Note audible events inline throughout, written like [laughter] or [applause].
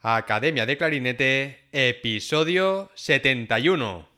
Academia de Clarinete, episodio 71.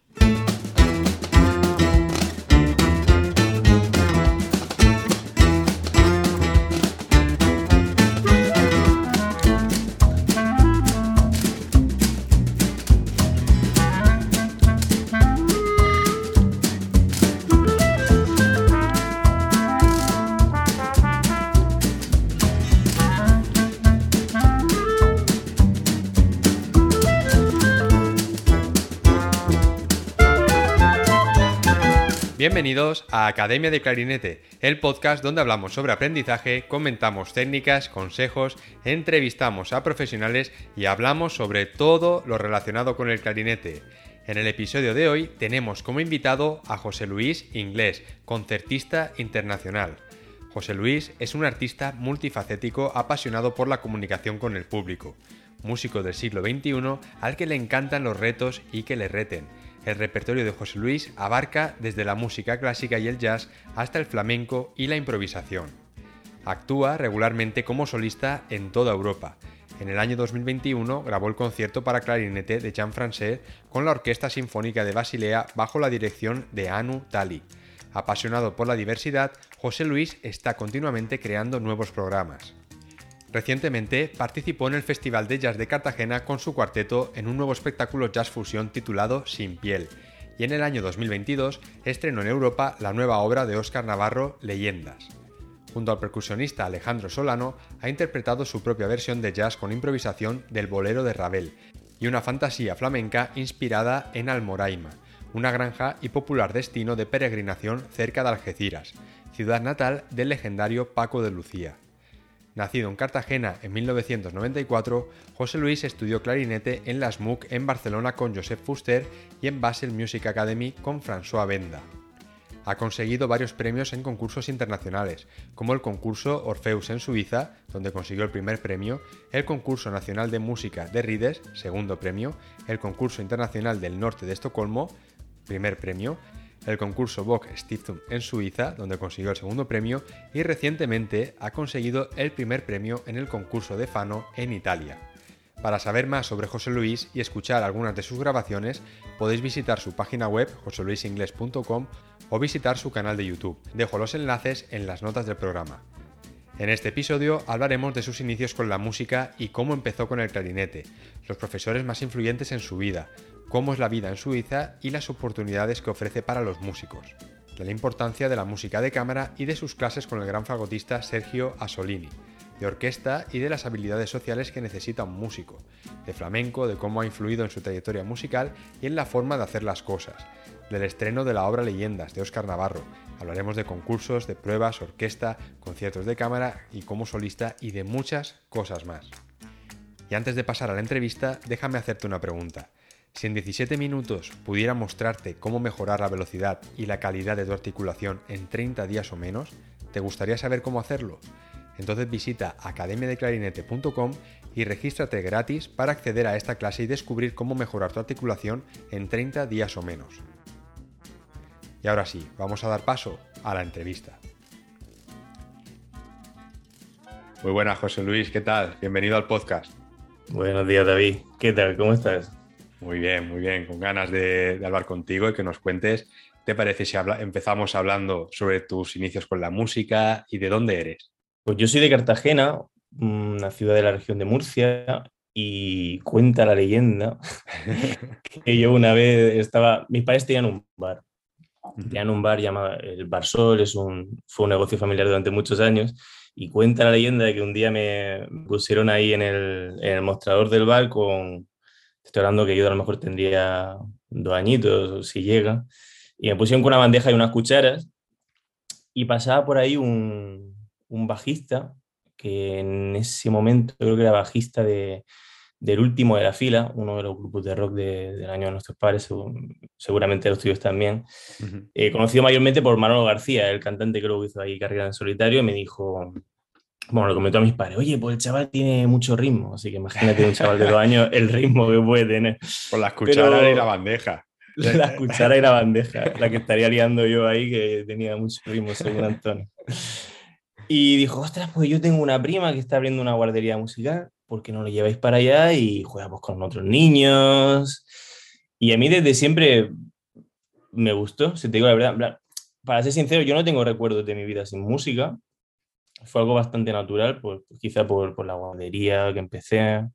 Bienvenidos a Academia de Clarinete, el podcast donde hablamos sobre aprendizaje, comentamos técnicas, consejos, entrevistamos a profesionales y hablamos sobre todo lo relacionado con el clarinete. En el episodio de hoy tenemos como invitado a José Luis Inglés, concertista internacional. José Luis es un artista multifacético apasionado por la comunicación con el público, músico del siglo XXI al que le encantan los retos y que le reten el repertorio de José Luis abarca desde la música clásica y el jazz hasta el flamenco y la improvisación. Actúa regularmente como solista en toda Europa. En el año 2021 grabó el concierto para clarinete de Jean Francais con la Orquesta Sinfónica de Basilea bajo la dirección de Anu Tali. Apasionado por la diversidad, José Luis está continuamente creando nuevos programas. Recientemente participó en el Festival de Jazz de Cartagena con su cuarteto en un nuevo espectáculo jazz fusión titulado Sin piel, y en el año 2022 estrenó en Europa la nueva obra de Óscar Navarro, Leyendas. Junto al percusionista Alejandro Solano, ha interpretado su propia versión de jazz con improvisación del bolero de Ravel y una fantasía flamenca inspirada en Almoraima, una granja y popular destino de peregrinación cerca de Algeciras, ciudad natal del legendario Paco de Lucía. Nacido en Cartagena en 1994, José Luis estudió clarinete en la SMUC en Barcelona con Joseph Fuster y en Basel Music Academy con François Benda. Ha conseguido varios premios en concursos internacionales, como el concurso Orpheus en Suiza, donde consiguió el primer premio, el concurso nacional de música de Rides, segundo premio, el concurso internacional del norte de Estocolmo, primer premio, el concurso Bock Stiftung en Suiza, donde consiguió el segundo premio, y recientemente ha conseguido el primer premio en el concurso de Fano en Italia. Para saber más sobre José Luis y escuchar algunas de sus grabaciones, podéis visitar su página web joseluisingles.com o visitar su canal de YouTube. Dejo los enlaces en las notas del programa. En este episodio hablaremos de sus inicios con la música y cómo empezó con el clarinete, los profesores más influyentes en su vida, cómo es la vida en Suiza y las oportunidades que ofrece para los músicos, de la importancia de la música de cámara y de sus clases con el gran fagotista Sergio Asolini, de orquesta y de las habilidades sociales que necesita un músico, de flamenco, de cómo ha influido en su trayectoria musical y en la forma de hacer las cosas, del estreno de la obra Leyendas de Óscar Navarro. Hablaremos de concursos, de pruebas, orquesta, conciertos de cámara y como solista y de muchas cosas más. Y antes de pasar a la entrevista, déjame hacerte una pregunta. Si en 17 minutos pudiera mostrarte cómo mejorar la velocidad y la calidad de tu articulación en 30 días o menos, ¿te gustaría saber cómo hacerlo? Entonces visita academiadeclarinete.com y regístrate gratis para acceder a esta clase y descubrir cómo mejorar tu articulación en 30 días o menos. Y ahora sí, vamos a dar paso a la entrevista. Muy buenas, José Luis, ¿qué tal? Bienvenido al podcast. Buenos días, David. ¿Qué tal? ¿Cómo estás? Muy bien, muy bien, con ganas de, hablar contigo y que nos cuentes, ¿te parece si empezamos hablando sobre tus inicios con la música y de dónde eres? Pues yo soy de Cartagena, una ciudad de la región de Murcia, y cuenta la leyenda [laughs] que yo una vez estaba, mis padres tenían un bar, tenían un bar llamado el Bar Sol, es un, fue un negocio familiar durante muchos años, y cuenta la leyenda de que un día me pusieron ahí en el, en el mostrador del bar con, Estoy hablando que yo a lo mejor tendría dos añitos, si llega. Y me pusieron con una bandeja y unas cucharas. Y pasaba por ahí un, un bajista, que en ese momento creo que era bajista de, del último de la fila, uno de los grupos de rock del año de nuestros padres, seguramente los tuyos también, eh, conocido mayormente por Manolo García, el cantante que luego hizo ahí carrera en solitario, y me dijo, bueno, lo comentó a mis padres, oye, pues el chaval tiene mucho ritmo, así que imagínate un chaval de dos años el ritmo que puede tener. Con las cucharas y la bandeja. La cuchara y la bandeja, la que estaría liando yo ahí, que tenía mucho ritmo, según Antonio. Y dijo, ostras, pues yo tengo una prima que está abriendo una guardería musical ¿por qué no lo lleváis para allá y jugamos con otros niños? Y a mí desde siempre me gustó, si te digo la verdad. Para ser sincero, yo no tengo recuerdos de mi vida sin música. Fue algo bastante natural, pues, quizá por, la guardería que empecé.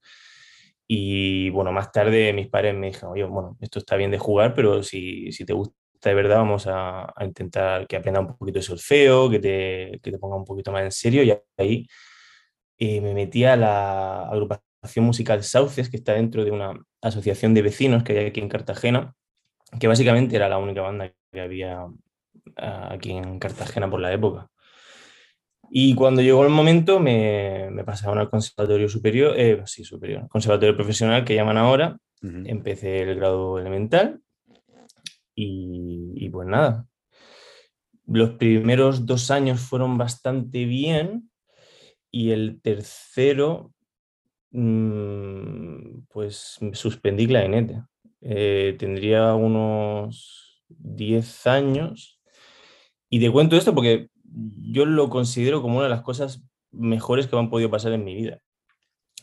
Y bueno, más tarde mis padres me dijeron, oye, bueno, esto está bien de jugar, pero si, si te gusta de verdad, vamos a, a, intentar que aprenda un poquito de solfeo, que te, que te ponga un poquito más en serio. Y ahí eh, me metí a la agrupación musical Sauces, que está dentro de una asociación de vecinos que hay aquí en Cartagena, que básicamente era la única banda que había ah, aquí en Cartagena por la época. Y cuando llegó el momento me, me pasaron al conservatorio superior, eh, sí, superior, conservatorio profesional que llaman ahora. Uh -huh. Empecé el grado elemental y, y, pues nada. Los primeros dos años fueron bastante bien y el tercero, mmm, pues suspendí clarinete. Eh, tendría unos 10 años. Y te cuento esto porque yo lo considero como una de las cosas mejores que me han podido pasar en mi vida.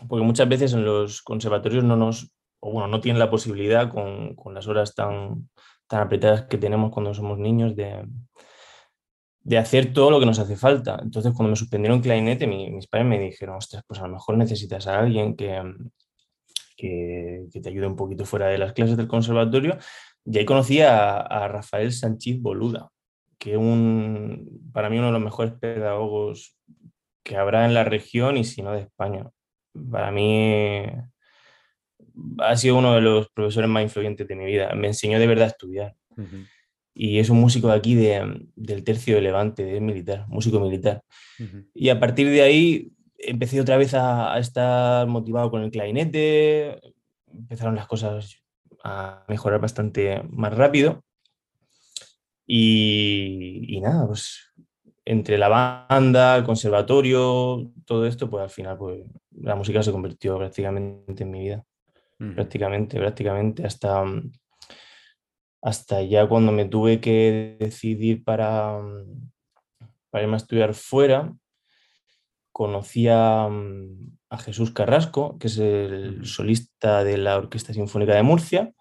Porque muchas veces en los conservatorios no nos, bueno, no tienen la posibilidad con, con las horas tan, tan apretadas que tenemos cuando somos niños de, de, hacer todo lo que nos hace falta. Entonces, cuando me suspendieron clarinete, mi, mis padres me dijeron, ostras, pues a lo mejor necesitas a alguien que, que, que, te ayude un poquito fuera de las clases del conservatorio. Y ahí conocí a, a Rafael Sánchez Boluda, que un, para mí uno de los mejores pedagogos que habrá en la región y si no de España. Para mí ha sido uno de los profesores más influyentes de mi vida. Me enseñó de verdad a estudiar. Uh -huh. Y es un músico de aquí, de, del tercio de Levante, es militar, músico militar. Uh -huh. Y a partir de ahí empecé otra vez a, a, estar motivado con el clarinete, empezaron las cosas a mejorar bastante más rápido. Y, y, nada, pues entre la banda, el conservatorio, todo esto, pues al final pues, la música se convirtió prácticamente en mi vida. Mm. Prácticamente, prácticamente hasta, hasta ya cuando me tuve que decidir para, para irme a estudiar fuera, conocí a, a Jesús Carrasco, que es el solista de la Orquesta Sinfónica de Murcia,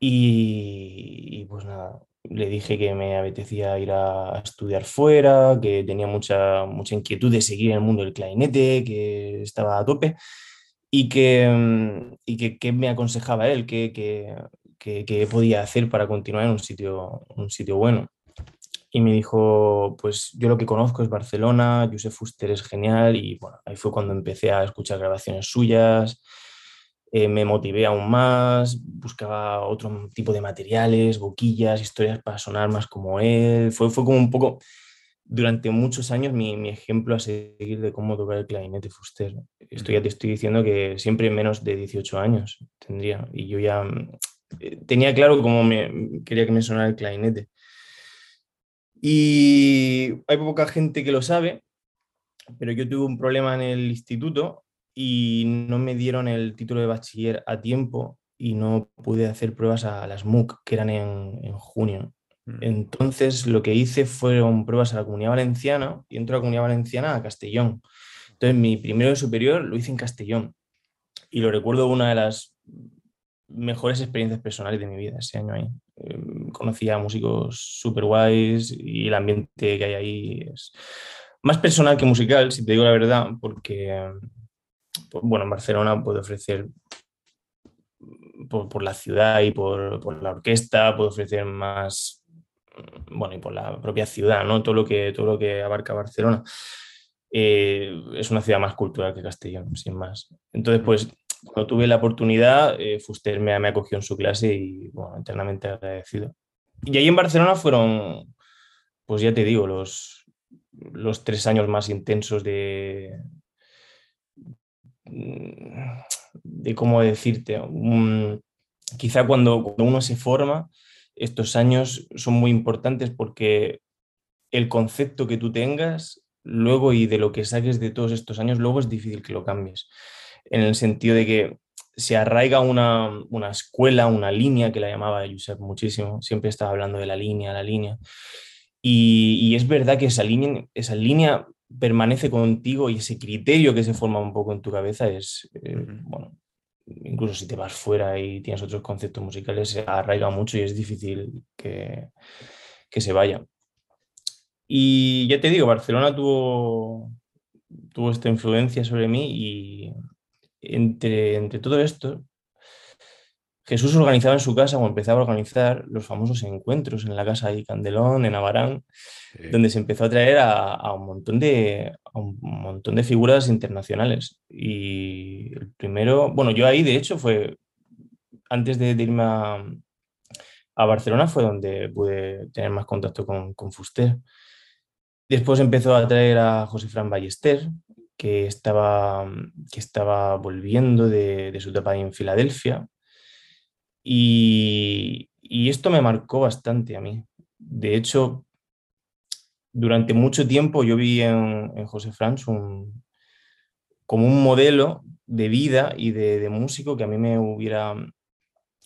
y, y pues nada, le dije que me apetecía ir a, estudiar fuera, que tenía mucha, mucha inquietud de seguir en el mundo del clarinete, que estaba a tope y que, y que, que me aconsejaba él, que, que, que, podía hacer para continuar en un sitio, un sitio bueno. Y me dijo, pues yo lo que conozco es Barcelona, Josep Fuster es genial y bueno, ahí fue cuando empecé a escuchar grabaciones suyas, eh, me motivé aún más, buscaba otro tipo de materiales, boquillas, historias para sonar más como él. Fue, fue como un poco, durante muchos años, mi, mi ejemplo a seguir de cómo tocar el clarinete Fuster. Esto ya te estoy diciendo que siempre menos de 18 años tendría. Y yo ya eh, tenía claro cómo me, quería que me sonara el clarinete. Y hay poca gente que lo sabe, pero yo tuve un problema en el instituto y no me dieron el título de bachiller a tiempo y no pude hacer pruebas a las MOOC, que eran en, en junio. Mm. Entonces lo que hice fueron pruebas a la Comunidad Valenciana y entro a la Comunidad Valenciana a Castellón. Entonces mi primero de superior lo hice en Castellón y lo recuerdo una de las mejores experiencias personales de mi vida ese año ahí. Eh, conocí a músicos súper guays y el ambiente que hay ahí es más personal que musical, si te digo la verdad, porque pues, bueno, en Barcelona puede ofrecer por, por la ciudad y por, por, la orquesta, puede ofrecer más, bueno, y por la propia ciudad, ¿no? Todo lo que, todo lo que abarca Barcelona. Eh, es una ciudad más cultural que Castellón, sin más. Entonces, pues, cuando tuve la oportunidad, eh, Fuster me, me, acogió en su clase y, bueno, eternamente agradecido. Y ahí en Barcelona fueron, pues ya te digo, los, los tres años más intensos de, de cómo decirte, un, quizá cuando, cuando, uno se forma, estos años son muy importantes porque el concepto que tú tengas luego y de lo que saques de todos estos años, luego es difícil que lo cambies. En el sentido de que se arraiga una, una escuela, una línea que la llamaba Josep muchísimo, siempre estaba hablando de la línea, la línea. Y, y, es verdad que esa línea, esa línea permanece contigo y ese criterio que se forma un poco en tu cabeza es, eh, bueno, incluso si te vas fuera y tienes otros conceptos musicales, se arraiga mucho y es difícil que, que se vaya. Y ya te digo, Barcelona tuvo, tuvo esta influencia sobre mí y entre, entre todo esto, Jesús organizaba en su casa o empezaba a organizar los famosos encuentros en la casa de Candelón, en Abarán, donde se empezó a traer a, un montón de, un montón de figuras internacionales. Y el primero, bueno, yo ahí de hecho fue, antes de, irme a, Barcelona fue donde pude tener más contacto con, con Fuster. Después empezó a traer a José Fran Ballester, que estaba, que estaba volviendo de, de su etapa en Filadelfia y, esto me marcó bastante a mí. De hecho, durante mucho tiempo yo vi en, José Franz como un modelo de vida y de, músico que a mí me hubiera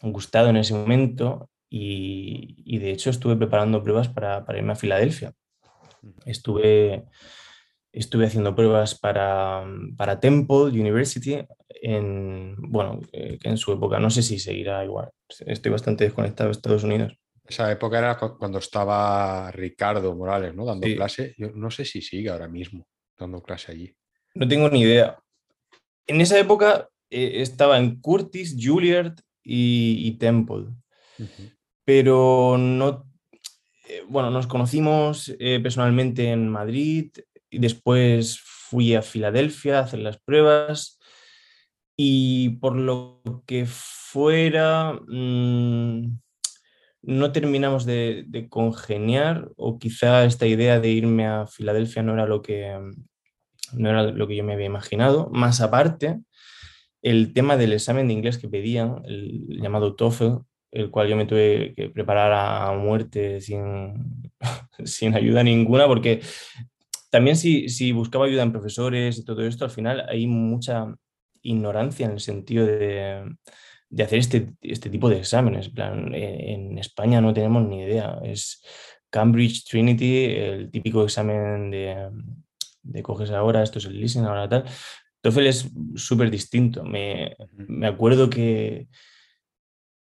gustado en ese momento y, de hecho estuve preparando pruebas para, para, irme a Filadelfia. Estuve, estuve haciendo pruebas para, para Temple University en, bueno, eh, en su época. No sé si seguirá igual. Estoy bastante desconectado de Estados Unidos. Esa época era cuando estaba Ricardo Morales, ¿no? Dando clase. Yo no sé si sigue ahora mismo dando clase allí. No tengo ni idea. En esa época eh, estaba en Curtis, Juilliard y, Temple. Pero no. Eh, bueno, nos conocimos personalmente en Madrid y después fui a Filadelfia a hacer las pruebas y por lo que fuera, mm, no terminamos de, congeniar o quizá esta idea de irme a Filadelfia no era lo que, no era lo que yo me había imaginado. Más aparte, el tema del examen de inglés que pedían, el llamado TOEFL, el cual yo me tuve que preparar a muerte sin, [laughs] sin ayuda ninguna, porque también si, si buscaba ayuda en profesores y todo esto, al final hay mucha ignorancia en el sentido de, hacer este, este, tipo de exámenes. En, España no tenemos ni idea. Es Cambridge Trinity, el típico examen de, de coges ahora, esto es el listening, ahora tal. TOEFL es súper distinto. Me, me, acuerdo que,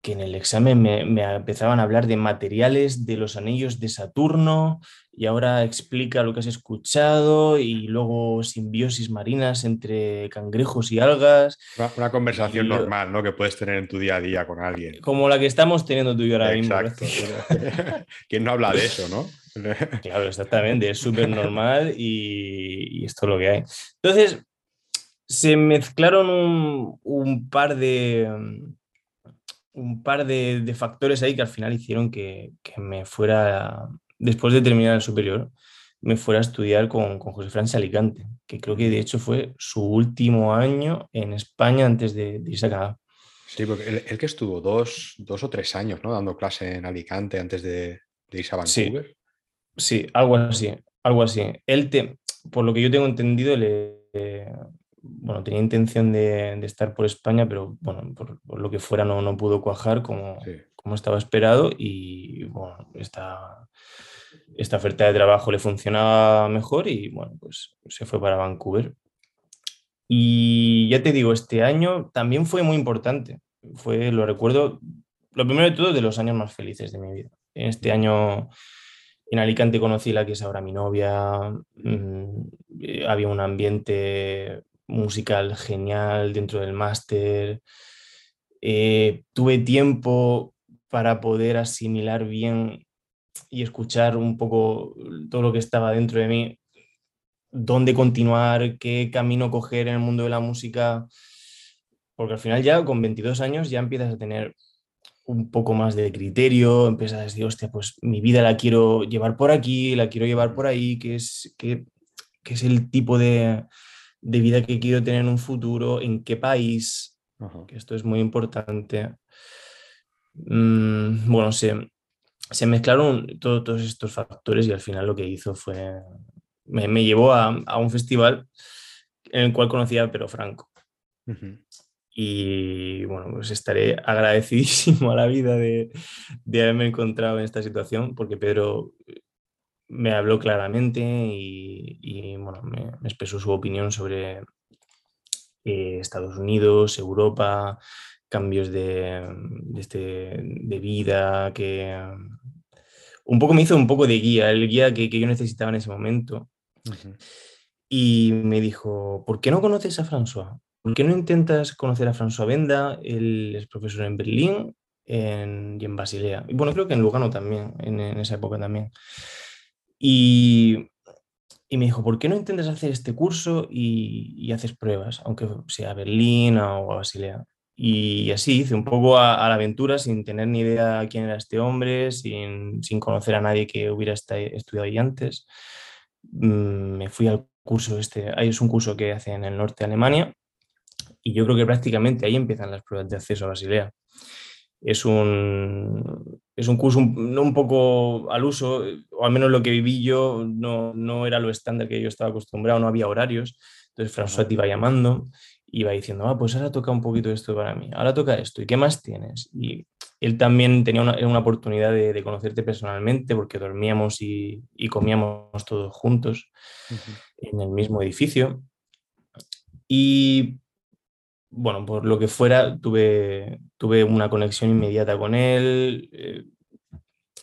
que en el examen me, me, empezaban a hablar de materiales de los anillos de Saturno, y ahora explica lo que has escuchado y luego simbiosis marinas entre cangrejos y algas. Una, conversación normal, ¿no? Que puedes tener en tu día a día con alguien. Como la que estamos teniendo tú y yo ahora Exacto. [laughs] ¿Quién no habla de eso, no? [laughs] claro, exactamente, es súper normal y, esto es lo que hay. Entonces, se mezclaron un, par de un par de, factores ahí que al final hicieron que, que me fuera después de terminar el superior, me fuera a estudiar con, con José Franz Alicante, que creo que de hecho fue su último año en España antes de, irse a Canadá. Sí, porque él, que estuvo dos, dos, o tres años ¿no? dando clase en Alicante antes de, irse a Vancouver. Sí, algo así, algo así. Él, te, por lo que yo tengo entendido, le, bueno, tenía intención de, estar por España, pero bueno, por, lo que fuera no, no pudo cuajar como, como estaba esperado y bueno, esta, esta oferta de trabajo le funcionaba mejor y bueno, pues se fue para Vancouver. Y ya te digo, este año también fue muy importante. Fue, lo recuerdo, lo primero de todo, de los años más felices de mi vida. En este año en Alicante conocí la que es ahora mi novia. Mm, había un ambiente musical genial dentro del máster. Eh, tuve tiempo para poder asimilar bien y escuchar un poco todo lo que estaba dentro de mí, dónde continuar, qué camino coger en el mundo de la música, porque al final ya con 22 años ya empiezas a tener un poco más de criterio, empiezas a decir, hostia, pues mi vida la quiero llevar por aquí, la quiero llevar por ahí, que es, que, es el tipo de, de, vida que quiero tener en un futuro, en qué país, que esto es muy importante. Mm, bueno, se, se mezclaron todos estos factores y al final lo que hizo fue, me, llevó a, un festival en el cual conocía a Pedro Franco. Y bueno, pues estaré agradecidísimo a la vida de, de, haberme encontrado en esta situación, porque Pedro me habló claramente y, bueno, me, expresó su opinión sobre eh, Estados Unidos, Europa, cambios de, este, de vida, que un poco me hizo un poco de guía, el guía que, yo necesitaba en ese momento. Y me dijo, ¿por qué no conoces a François? ¿Por qué no intentas conocer a François Benda? Él es profesor en Berlín en, y en Basilea. Y bueno, creo que en Lugano también, en, esa época también. Y, y, me dijo, ¿por qué no intentas hacer este curso y, y haces pruebas, aunque sea a Berlín o a Basilea? Y así hice un poco a, la aventura sin tener ni idea quién era este hombre, sin, sin conocer a nadie que hubiera estudiado ahí antes. Mm, me fui al curso este, ahí es un curso que hace en el norte de Alemania y yo creo que prácticamente ahí empiezan las pruebas de acceso a Basilea. Es un, es un curso un, un poco al uso, o al menos lo que viví yo no, no era lo estándar que yo estaba acostumbrado, no había horarios. Entonces François te iba llamando iba diciendo, ah, pues ahora toca un poquito esto para mí, ahora toca esto, ¿y qué más tienes? Y él también tenía una, oportunidad de, conocerte personalmente porque dormíamos y, comíamos todos juntos en el mismo edificio. Y bueno, por lo que fuera, tuve, tuve una conexión inmediata con él. Eh,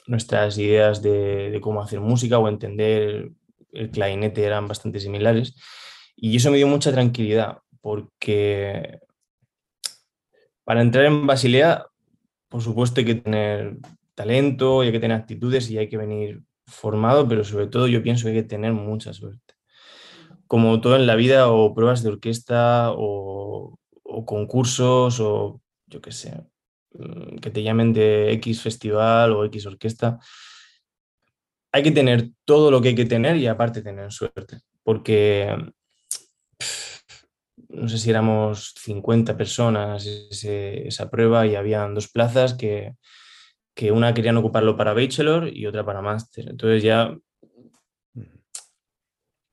nuestras ideas de, de, cómo hacer música o entender el clarinete eran bastante similares. Y eso me dio mucha tranquilidad, porque para entrar en Basilea, por supuesto hay que tener talento, hay que tener actitudes y hay que venir formado, pero sobre todo yo pienso que hay que tener mucha suerte. Como todo en la vida, o pruebas de orquesta, o, concursos, o yo qué sé, mm, que te llamen de X festival o X orquesta. Hay que tener todo lo que hay que tener y aparte tener suerte, porque no sé si éramos 50 personas esa prueba y habían dos plazas que, una querían ocuparlo para bachelor y otra para máster. Entonces ya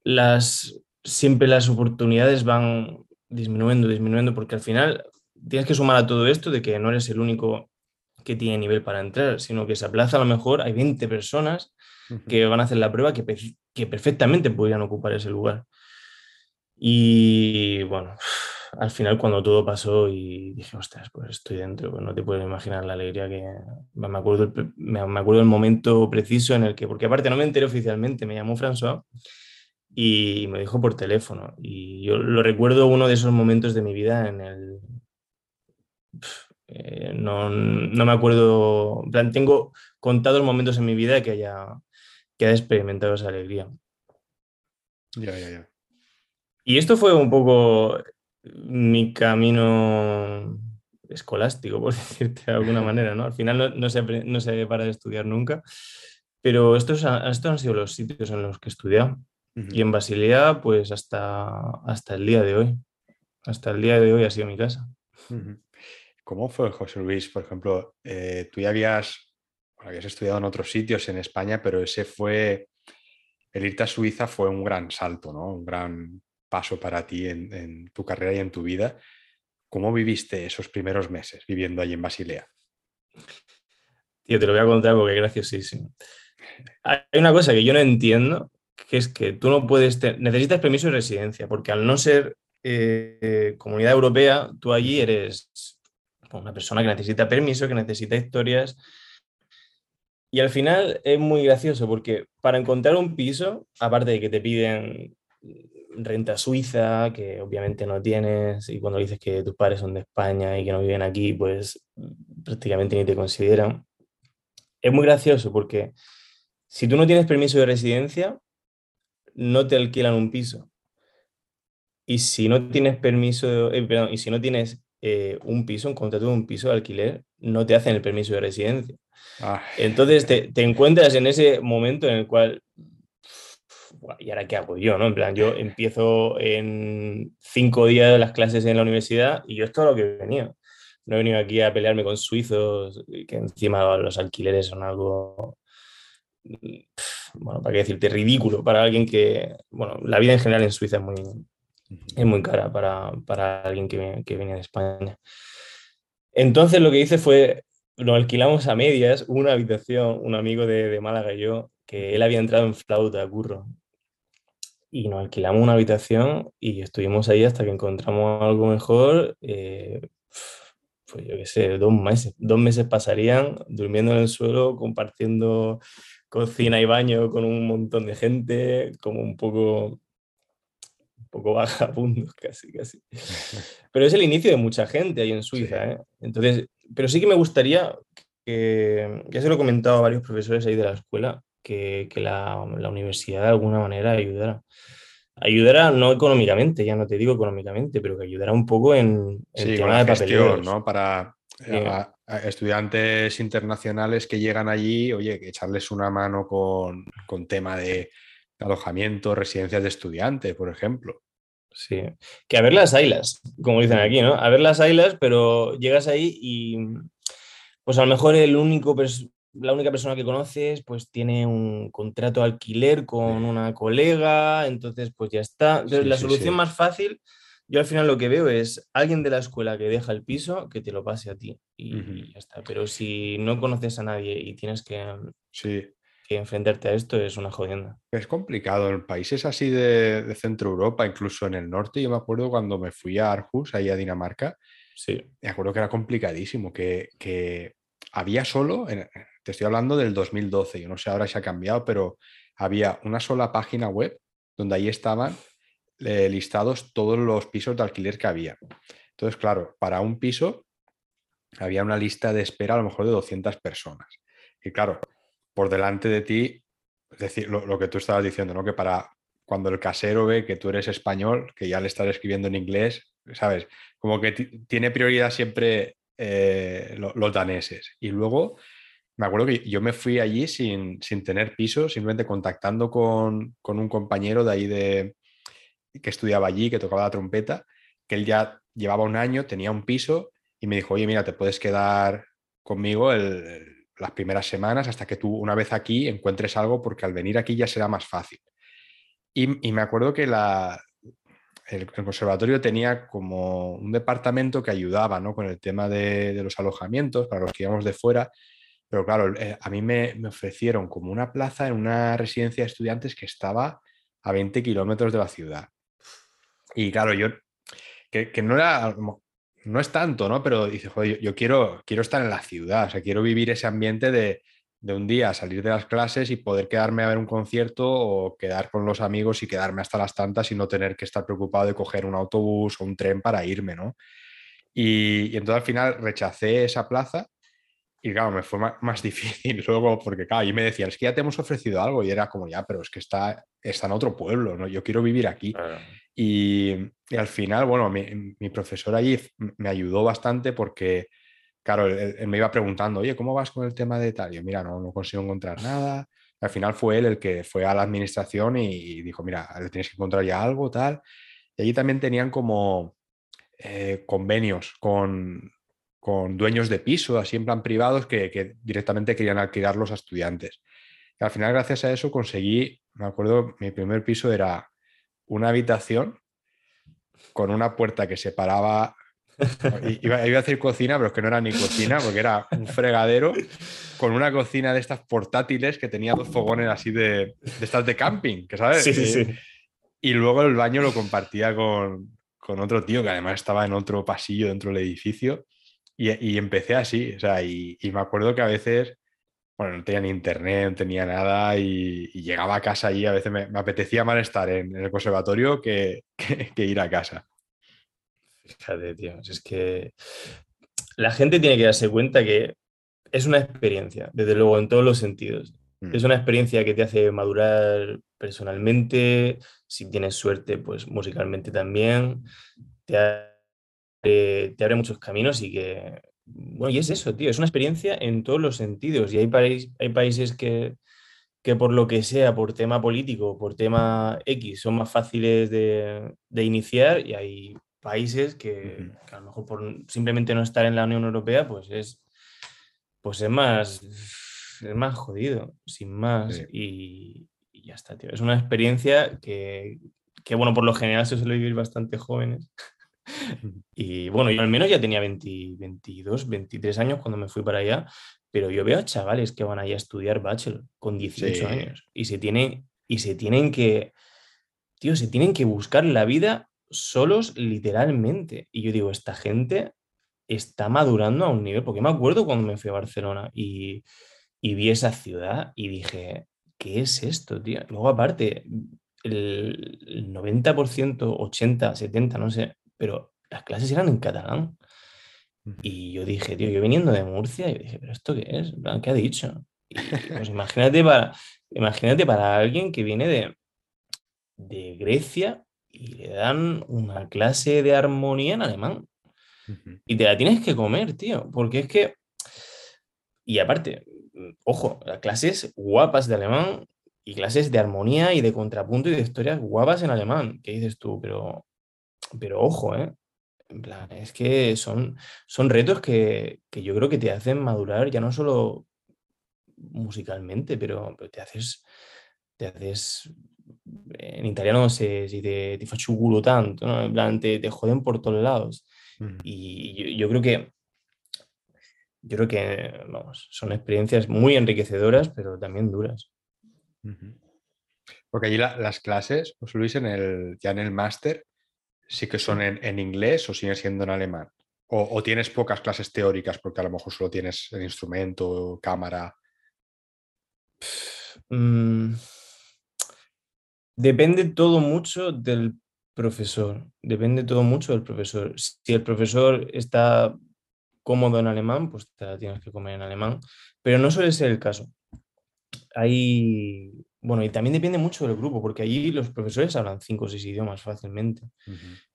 las, siempre las oportunidades van disminuyendo, disminuyendo, porque al final tienes que sumar a todo esto de que no eres el único que tiene nivel para entrar, sino que esa plaza a lo mejor hay 20 personas que van a hacer la prueba que, que perfectamente podrían ocupar ese lugar. Y bueno, [sighs] al final cuando todo pasó y dije, ostras, pues estoy dentro, pues no te puedes imaginar la alegría que... Me acuerdo, me acuerdo del momento preciso en el que, porque aparte no me enteré oficialmente, me llamó François y me dijo por teléfono. Y yo lo recuerdo uno de esos momentos de mi vida en el... [sighs] Eh, no, no, me acuerdo, en plan, tengo contados momentos en mi vida que haya, que haya experimentado esa alegría. Ya, ya, ya. Y esto fue un poco mi camino escolástico, [laughs] por decirte de alguna manera, ¿no? Al final no, se, no se para de estudiar nunca, pero estos, estos han sido los sitios en los que he estudiado. Y en Basilea, pues hasta, hasta el día de hoy. Hasta el día de hoy ha sido mi casa. ¿Cómo fue, José Luis? Por ejemplo, eh, tú ya habías, habías estudiado en otros sitios en España, pero ese fue, el irte a Suiza fue un gran salto, ¿no? Un gran paso para ti en, tu carrera y en tu vida. ¿Cómo viviste esos primeros meses viviendo allí en Basilea? Tío, te lo voy a contar porque es graciosísimo. Hay una cosa que yo no entiendo, que es que tú no puedes, necesitas permiso de residencia, porque al no ser eh, comunidad europea, tú allí eres una persona que necesita permiso, que necesita historias. Y al final es muy gracioso porque para encontrar un piso, aparte de que te piden renta suiza, que obviamente no tienes, y cuando dices que tus padres son de España y que no viven aquí, pues prácticamente ni te consideran. Es muy gracioso porque si tú no tienes permiso de residencia, no te alquilan un piso. Y si no tienes permiso, eh, perdón, y si no tienes eh, un piso, un contrato de un piso de alquiler, no te hacen el permiso de residencia. Entonces te, te, encuentras en ese momento en el cual ¿y ahora qué hago yo? ¿no? En plan, yo empiezo en cinco días las clases en la universidad y yo es todo lo que he venido. No he venido aquí a pelearme con suizos, que encima los alquileres son algo, bueno, para qué decirte, ridículo para alguien que, bueno, la vida en general en Suiza es muy, es muy cara para, para alguien que, que viene de España. Entonces lo que hice fue, lo alquilamos a medias, una habitación, un amigo de, de Málaga y yo, que él había entrado en flauta, curro. Y nos alquilamos una habitación y estuvimos ahí hasta que encontramos algo mejor. Eh, pues yo qué sé, dos meses. Dos meses pasarían durmiendo en el suelo, compartiendo cocina y baño con un montón de gente, como un poco, un poco [laughs] vagabundos casi, casi. Pero es el inicio de mucha gente ahí en Suiza, ¿eh? Entonces, pero sí que me gustaría que, ya se lo he comentado a varios profesores ahí de la escuela, que, que la, la, universidad de alguna manera ayudara. Ayudará no económicamente, ya no te digo económicamente, pero que ayudará un poco en el tema de gestión, ¿no? Para estudiantes internacionales que llegan allí, oye, que echarles una mano con, con tema de alojamiento, residencias de estudiantes, por ejemplo. Sí, que a ver las ailas, como dicen aquí, ¿no? A ver las ailas, pero llegas ahí y pues a lo mejor el único la única persona que conoces pues tiene un contrato de alquiler con una colega, entonces pues ya está. Entonces, la solución más fácil, yo al final lo que veo es alguien de la escuela que deja el piso que te lo pase a ti y ya está. Pero si no conoces a nadie y tienes que, que enfrentarte a esto, es una jodienda. Es complicado. En países así de, de, Centro Europa, incluso en el norte, yo me acuerdo cuando me fui a Arhus, ahí a Dinamarca, sí. me acuerdo que era complicadísimo, que, que había solo, te estoy hablando del 2012, yo no sé ahora si ha cambiado, pero había una sola página web donde ahí estaban eh, listados todos los pisos de alquiler que había. Entonces, claro, para un piso había una lista de espera a lo mejor de 200 personas. Y claro, por delante de ti, decir, lo, lo que tú estabas diciendo, ¿no? Que para cuando el casero ve que tú eres español, que ya le estás escribiendo en inglés, ¿sabes? Como que tiene prioridad siempre eh, los daneses. Y luego me acuerdo que yo me fui allí sin, sin tener piso, simplemente contactando con, con, un compañero de ahí de, que estudiaba allí, que tocaba la trompeta, que él ya llevaba un año, tenía un piso y me dijo, oye, mira, te puedes quedar conmigo el, las primeras semanas hasta que tú una vez aquí encuentres algo, porque al venir aquí ya será más fácil. Y, y me acuerdo que la, el, conservatorio tenía como un departamento que ayudaba ¿no? con el tema de, de, los alojamientos para los que íbamos de fuera. Pero claro, eh, a mí me, me, ofrecieron como una plaza en una residencia de estudiantes que estaba a 20 kilómetros de la ciudad. Y claro, yo, que, no era, no es tanto, ¿no? Pero dice, joder, yo, yo, quiero, quiero estar en la ciudad, o sea, quiero vivir ese ambiente de, de un día salir de las clases y poder quedarme a ver un concierto o quedar con los amigos y quedarme hasta las tantas y no tener que estar preocupado de coger un autobús o un tren para irme, ¿no? Y, y entonces al final rechacé esa plaza y claro, me fue más, [laughs] difícil luego porque claro, y me decían, es que ya te hemos ofrecido algo y era como, ya, pero es que está, está en otro pueblo, ¿no? Yo quiero vivir aquí. Y, y, al final, bueno, mi, mi profesor allí me ayudó bastante porque claro, él, me iba preguntando, oye, ¿cómo vas con el tema de tal? Y yo, mira, no, no consigo encontrar nada. Al final fue él el que fue a la administración y, dijo, mira, le tienes que encontrar ya algo, tal. Y allí también tenían como eh, convenios con, con, dueños de piso, así en plan privados, que, que directamente querían alquilarlos a estudiantes. Y al final, gracias a eso, conseguí, me acuerdo, mi primer piso era una habitación con una puerta que separaba Iba, a decir cocina, pero es que no era ni cocina, porque era un fregadero con una cocina de estas portátiles que tenía dos fogones así de, de estas de camping, que sabes? Sí, sí, sí. Y luego el baño lo compartía con, con otro tío que además estaba en otro pasillo dentro del edificio. Y, y empecé así, o sea, y, y, me acuerdo que a veces, bueno, no tenía ni internet, no tenía nada, y, y llegaba a casa y a veces me, me apetecía más estar en, en el conservatorio que, [laughs] que, que ir a casa. Fíjate, tío, es que la gente tiene que darse cuenta que es una experiencia, desde luego, en todos los sentidos. Mm. Es una experiencia que te hace madurar personalmente, si tienes suerte, pues musicalmente también, te abre, te abre muchos caminos y que, bueno, y es eso, tío, es una experiencia en todos los sentidos. Y hay, país, hay países que, que por lo que sea, por tema político, por tema X, son más fáciles de, de iniciar y hay países que, que, a lo mejor por simplemente no estar en la Unión Europea, pues es, pues es más, es más jodido, sin más. Sí. Y, y, ya está, tío. Es una experiencia que, que, bueno, por lo general se suele vivir bastante jóvenes. Y bueno, yo al menos ya tenía 22, 23 años cuando me fui para allá, pero yo veo a chavales que van allá a estudiar bachelor con 18 años y se, tienen, y se tienen que, tío, se tienen que buscar la vida solos literalmente. Y yo digo, esta gente está madurando a un nivel, porque me acuerdo cuando me fui a Barcelona y, y vi esa ciudad y dije, ¿qué es esto, tío? Luego aparte, el 90%, 80, 70, no sé, pero las clases eran en catalán. Y yo dije, tío, yo viniendo de Murcia, yo dije, ¿pero esto qué es? ¿Qué ha dicho? pues [laughs] imagínate para, imagínate para alguien que viene de, de Grecia y le dan una clase de armonía en alemán. Y te la tienes que comer, tío, porque es que... Y aparte, ojo, las clases guapas de alemán y clases de armonía y de contrapunto y de historias guapas en alemán. ¿Qué dices tú? Pero, pero ojo, ¿eh? En plan, es que son, son retos que, yo creo que te hacen madurar ya no solo musicalmente, pero, te haces, te haces, en italiano se dice ti faccio culo tanto, ¿no? En plan, te, joden por todos lados. Y yo, creo que, yo creo que, vamos, son experiencias muy enriquecedoras, pero también duras. Porque allí las clases, José Luis, en el, ya en el máster, sí que son en, inglés o siguen siendo en alemán. O, tienes pocas clases teóricas porque a lo mejor solo tienes el instrumento, cámara. Mm, depende todo mucho del profesor. Depende todo mucho del profesor. Si el profesor está cómodo en alemán, pues te la tienes que comer en alemán. Pero no suele ser el caso hay, bueno, y también depende mucho del grupo, porque allí los profesores hablan cinco o seis idiomas fácilmente.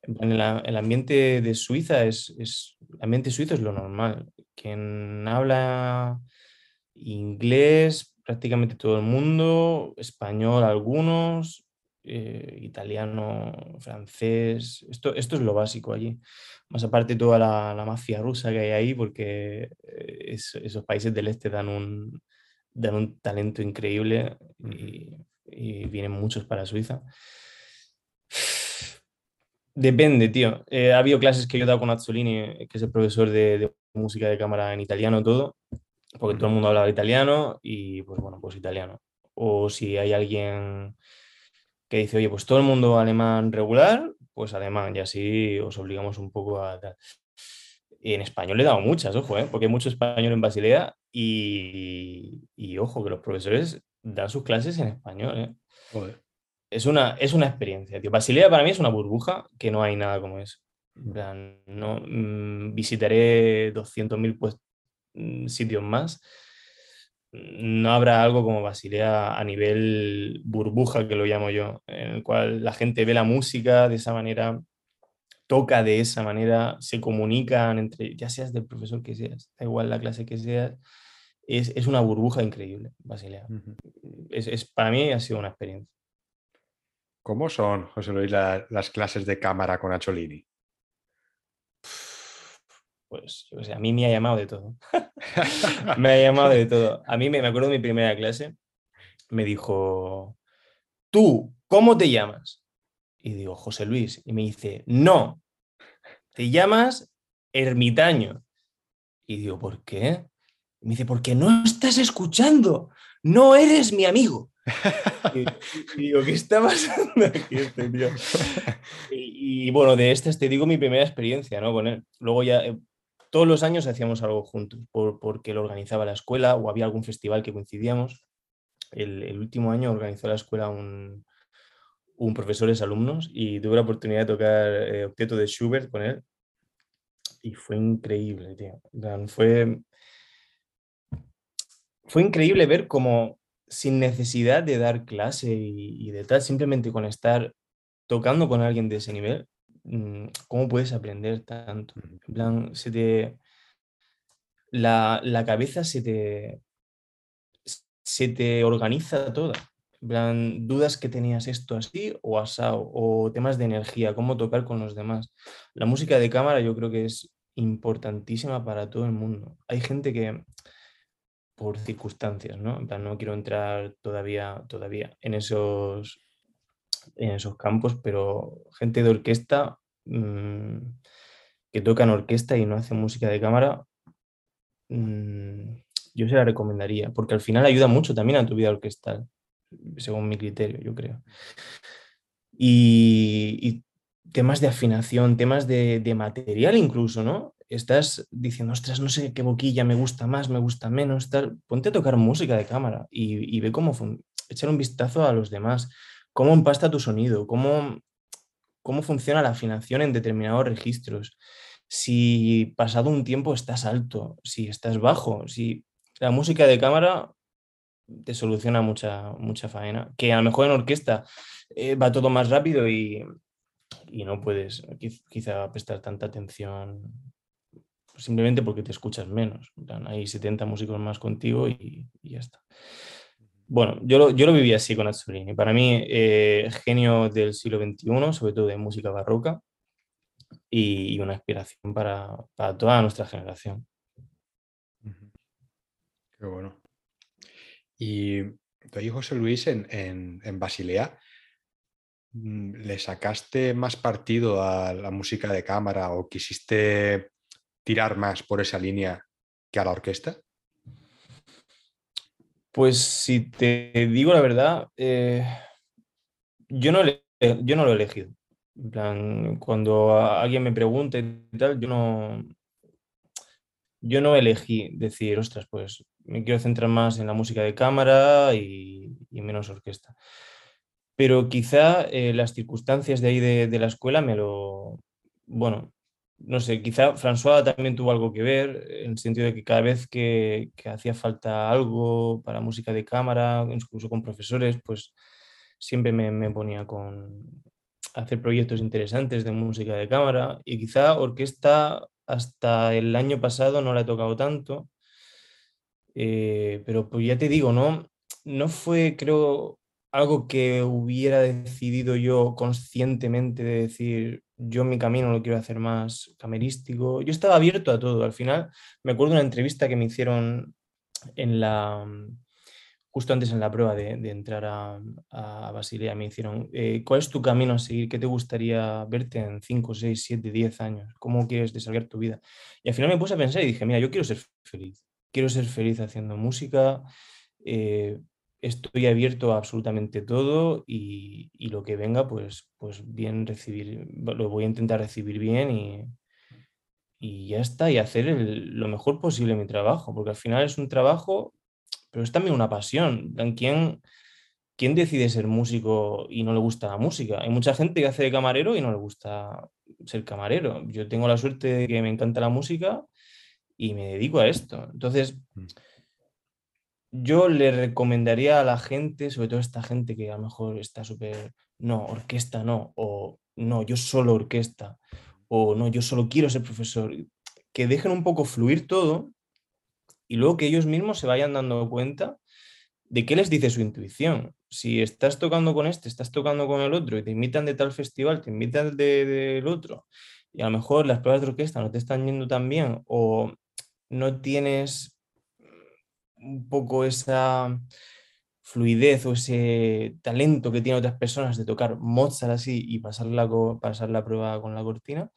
en, el ambiente de Suiza es, es, el ambiente suizo es lo normal. Quien habla inglés, prácticamente todo el mundo, español algunos, eh, italiano, francés, esto, esto es lo básico allí. Más aparte toda la, la mafia rusa que hay ahí, porque eh, esos países del este dan un, dan un talento increíble y, vienen muchos para Suiza. Depende, tío. Eh, ha habido clases que yo he dado con Azzolini, que es el profesor de, música de cámara en italiano, todo, porque todo el mundo hablaba italiano y, pues bueno, pues italiano. O si hay alguien que dice, oye, pues todo el mundo alemán regular, pues alemán, y así os obligamos un poco a y en español le he dado muchas, ojo, ¿eh? porque hay mucho español en Basilea y, ojo, que los profesores dan sus clases en español. ¿eh? Es, una, es una experiencia, tío. Basilea para mí es una burbuja que no hay nada como eso. no, mm, visitaré 200.000 pues, mm, sitios más. No habrá algo como Basilea a nivel burbuja, que lo llamo yo, en el cual la gente ve la música de esa manera toca de esa manera, se comunican entre, ya seas del profesor que seas, da igual la clase que seas, es, una burbuja increíble, Basilea. es, para mí ha sido una experiencia. ¿Cómo son, José Luis, las clases de cámara con Acholini? Pues, yo sé, a mí me ha llamado de todo. [laughs] me ha llamado de todo. A mí me, me acuerdo de mi primera clase, me dijo, tú, ¿cómo te llamas? Y digo, José Luis. Y me dice, no, te llamas ermitaño. Y digo, ¿por qué? Y me dice, porque no estás escuchando, no eres mi amigo. y, digo, ¿qué está pasando aquí este tío? Y, bueno, de estas te digo mi primera experiencia, ¿no? Él. Luego ya, eh, todos los años hacíamos algo juntos, porque lo organizaba la escuela o había algún festival que coincidíamos. El, el último año organizó la escuela un, un profesor es alumnos y tuve la oportunidad de tocar eh, Octeto de Schubert con él y fue increíble, tío. Fue, fue increíble ver cómo sin necesidad de dar clase y, de tal, simplemente con estar tocando con alguien de ese nivel, mm, cómo puedes aprender tanto. En plan, se te... La, la cabeza se te, se te organiza toda plan, dudas que tenías esto así o asado, o temas de energía, cómo tocar con los demás. La música de cámara yo creo que es importantísima para todo el mundo. Hay gente que, por circunstancias, ¿no? En plan, no quiero entrar todavía, todavía en esos, en esos campos, pero gente de orquesta, mm, que toca en orquesta y no hace música de cámara, mm, yo se la recomendaría, porque al final ayuda mucho también a tu vida orquestal, según mi criterio, yo creo. Y, temas de afinación, temas de, material incluso, ¿no? Estás diciendo, ostras, no sé qué boquilla me gusta más, me gusta menos, tal. Ponte a tocar música de cámara y, ve cómo, echar un vistazo a los demás, cómo empasta tu sonido, cómo, cómo funciona la afinación en determinados registros, si pasado un tiempo estás alto, si estás bajo, si la música de cámara te soluciona mucha, mucha faena, que a lo mejor en orquesta eh, va todo más rápido y, no puedes quizá prestar tanta atención simplemente porque te escuchas menos. Hay 70 músicos más contigo y, ya está. Bueno, yo lo, yo lo viví así con Azzolini. Para mí, eh, genio del siglo XXI, sobre todo de música barroca, y, una inspiración para, toda nuestra generación. Qué bueno. Y tu hijo José Luis en, en, Basilea, mm, ¿le sacaste más partido a la música de cámara o quisiste tirar más por esa línea que a la orquesta? Pues si te digo la verdad, eh, yo, no yo no lo he elegido. En plan, cuando alguien me pregunta y tal, yo no, yo no elegí decir, ostras, pues me quiero centrar más en la música de cámara y, menos orquesta. Pero quizá eh, las circunstancias de ahí de, la escuela me lo, bueno, no sé, quizá François también tuvo algo que ver, en el sentido de que cada vez que, hacía falta algo para música de cámara, incluso con profesores, pues siempre me, me ponía con, hacer proyectos interesantes de música de cámara y quizá orquesta hasta el año pasado no la he tocado tanto, eh, pero pues ya te digo, ¿no? No fue, creo, algo que hubiera decidido yo conscientemente de decir, yo mi camino lo quiero hacer más camerístico. Yo estaba abierto a todo. Al final, me acuerdo de una entrevista que me hicieron en la, justo antes en la prueba de, entrar a, a, Basilea, me hicieron, eh, ¿cuál es tu camino a seguir? ¿Qué te gustaría verte en 5, 6, 7, 10 años? ¿Cómo quieres desarrollar tu vida? Y al final me puse a pensar y dije, mira, yo quiero ser feliz, quiero ser feliz haciendo música, eh, estoy abierto a absolutamente todo y, lo que venga, pues, pues bien recibir, lo voy a intentar recibir bien y, y ya está, y hacer lo mejor posible mi trabajo, porque al final es un trabajo pero es también una pasión. ¿Quién, ¿Quién decide ser músico y no le gusta la música? Hay mucha gente que hace de camarero y no le gusta ser camarero. Yo tengo la suerte de que me encanta la música y me dedico a esto. Entonces, mm. Yo le recomendaría a la gente, sobre todo a esta gente que a lo mejor está súper, no, orquesta no, o no, yo solo orquesta, o no, yo solo quiero ser profesor, que dejen un poco fluir todo y luego que ellos mismos se vayan dando cuenta de qué les dice su intuición. Si estás tocando con este, estás tocando con el otro y te invitan de tal festival, te invitan del de, otro y a lo mejor las pruebas de orquesta no te están yendo tan bien o no tienes un poco esa fluidez o ese talento que tienen otras personas de tocar Mozart así y pasar la, pasar la prueba con la cortina,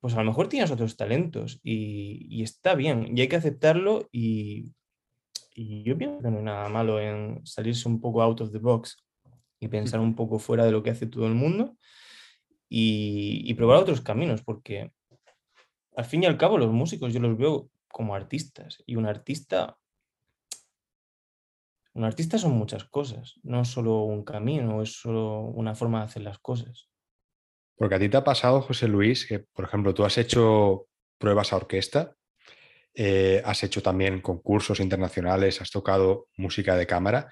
pues a lo mejor tienes otros talentos y, está bien y hay que aceptarlo y, yo pienso que no hay nada malo en salirse un poco out of the box y pensar un poco fuera de lo que hace todo el mundo y, probar otros caminos porque al fin y al cabo los músicos yo los veo como artistas y un artista un artista son muchas cosas, no solo un camino, es solo una forma de hacer las cosas. Porque a ti te ha pasado, José Luis, que por ejemplo tú has hecho pruebas a orquesta, eh, has hecho también concursos internacionales, has tocado música de cámara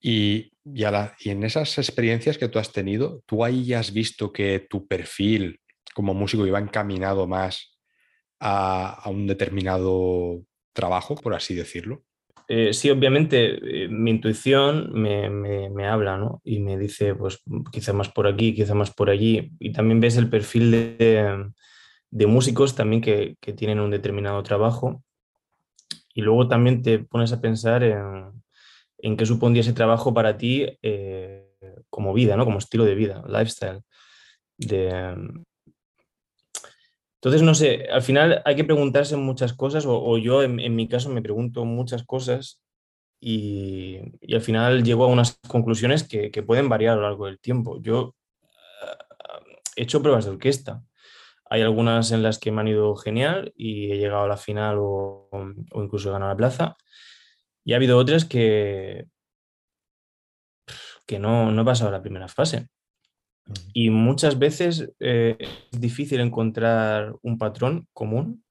y, y, en esas experiencias que tú has tenido, tú ahí has visto que tu perfil como músico iba encaminado más a un determinado trabajo, por así decirlo. Eh, sí, obviamente eh, mi intuición me, habla, ¿no? Y me dice, pues quizá más por aquí, quizá más por allí. Y también ves el perfil de, músicos también que, tienen un determinado trabajo. Y luego también te pones a pensar en, en qué supondría ese trabajo para ti eh, como vida, ¿no? Como estilo de vida, lifestyle. De, Entonces, no sé, al final hay que preguntarse muchas cosas, o, yo en, mi caso me pregunto muchas cosas y, al final llego a unas conclusiones que, pueden variar a lo largo del tiempo. Yo eh, he hecho pruebas de orquesta. Hay algunas en las que me han ido genial y he llegado a la final o, incluso he ganado la plaza. Y ha habido otras que, que no, no he pasado la primera fase. Y muchas veces eh, es difícil encontrar un patrón común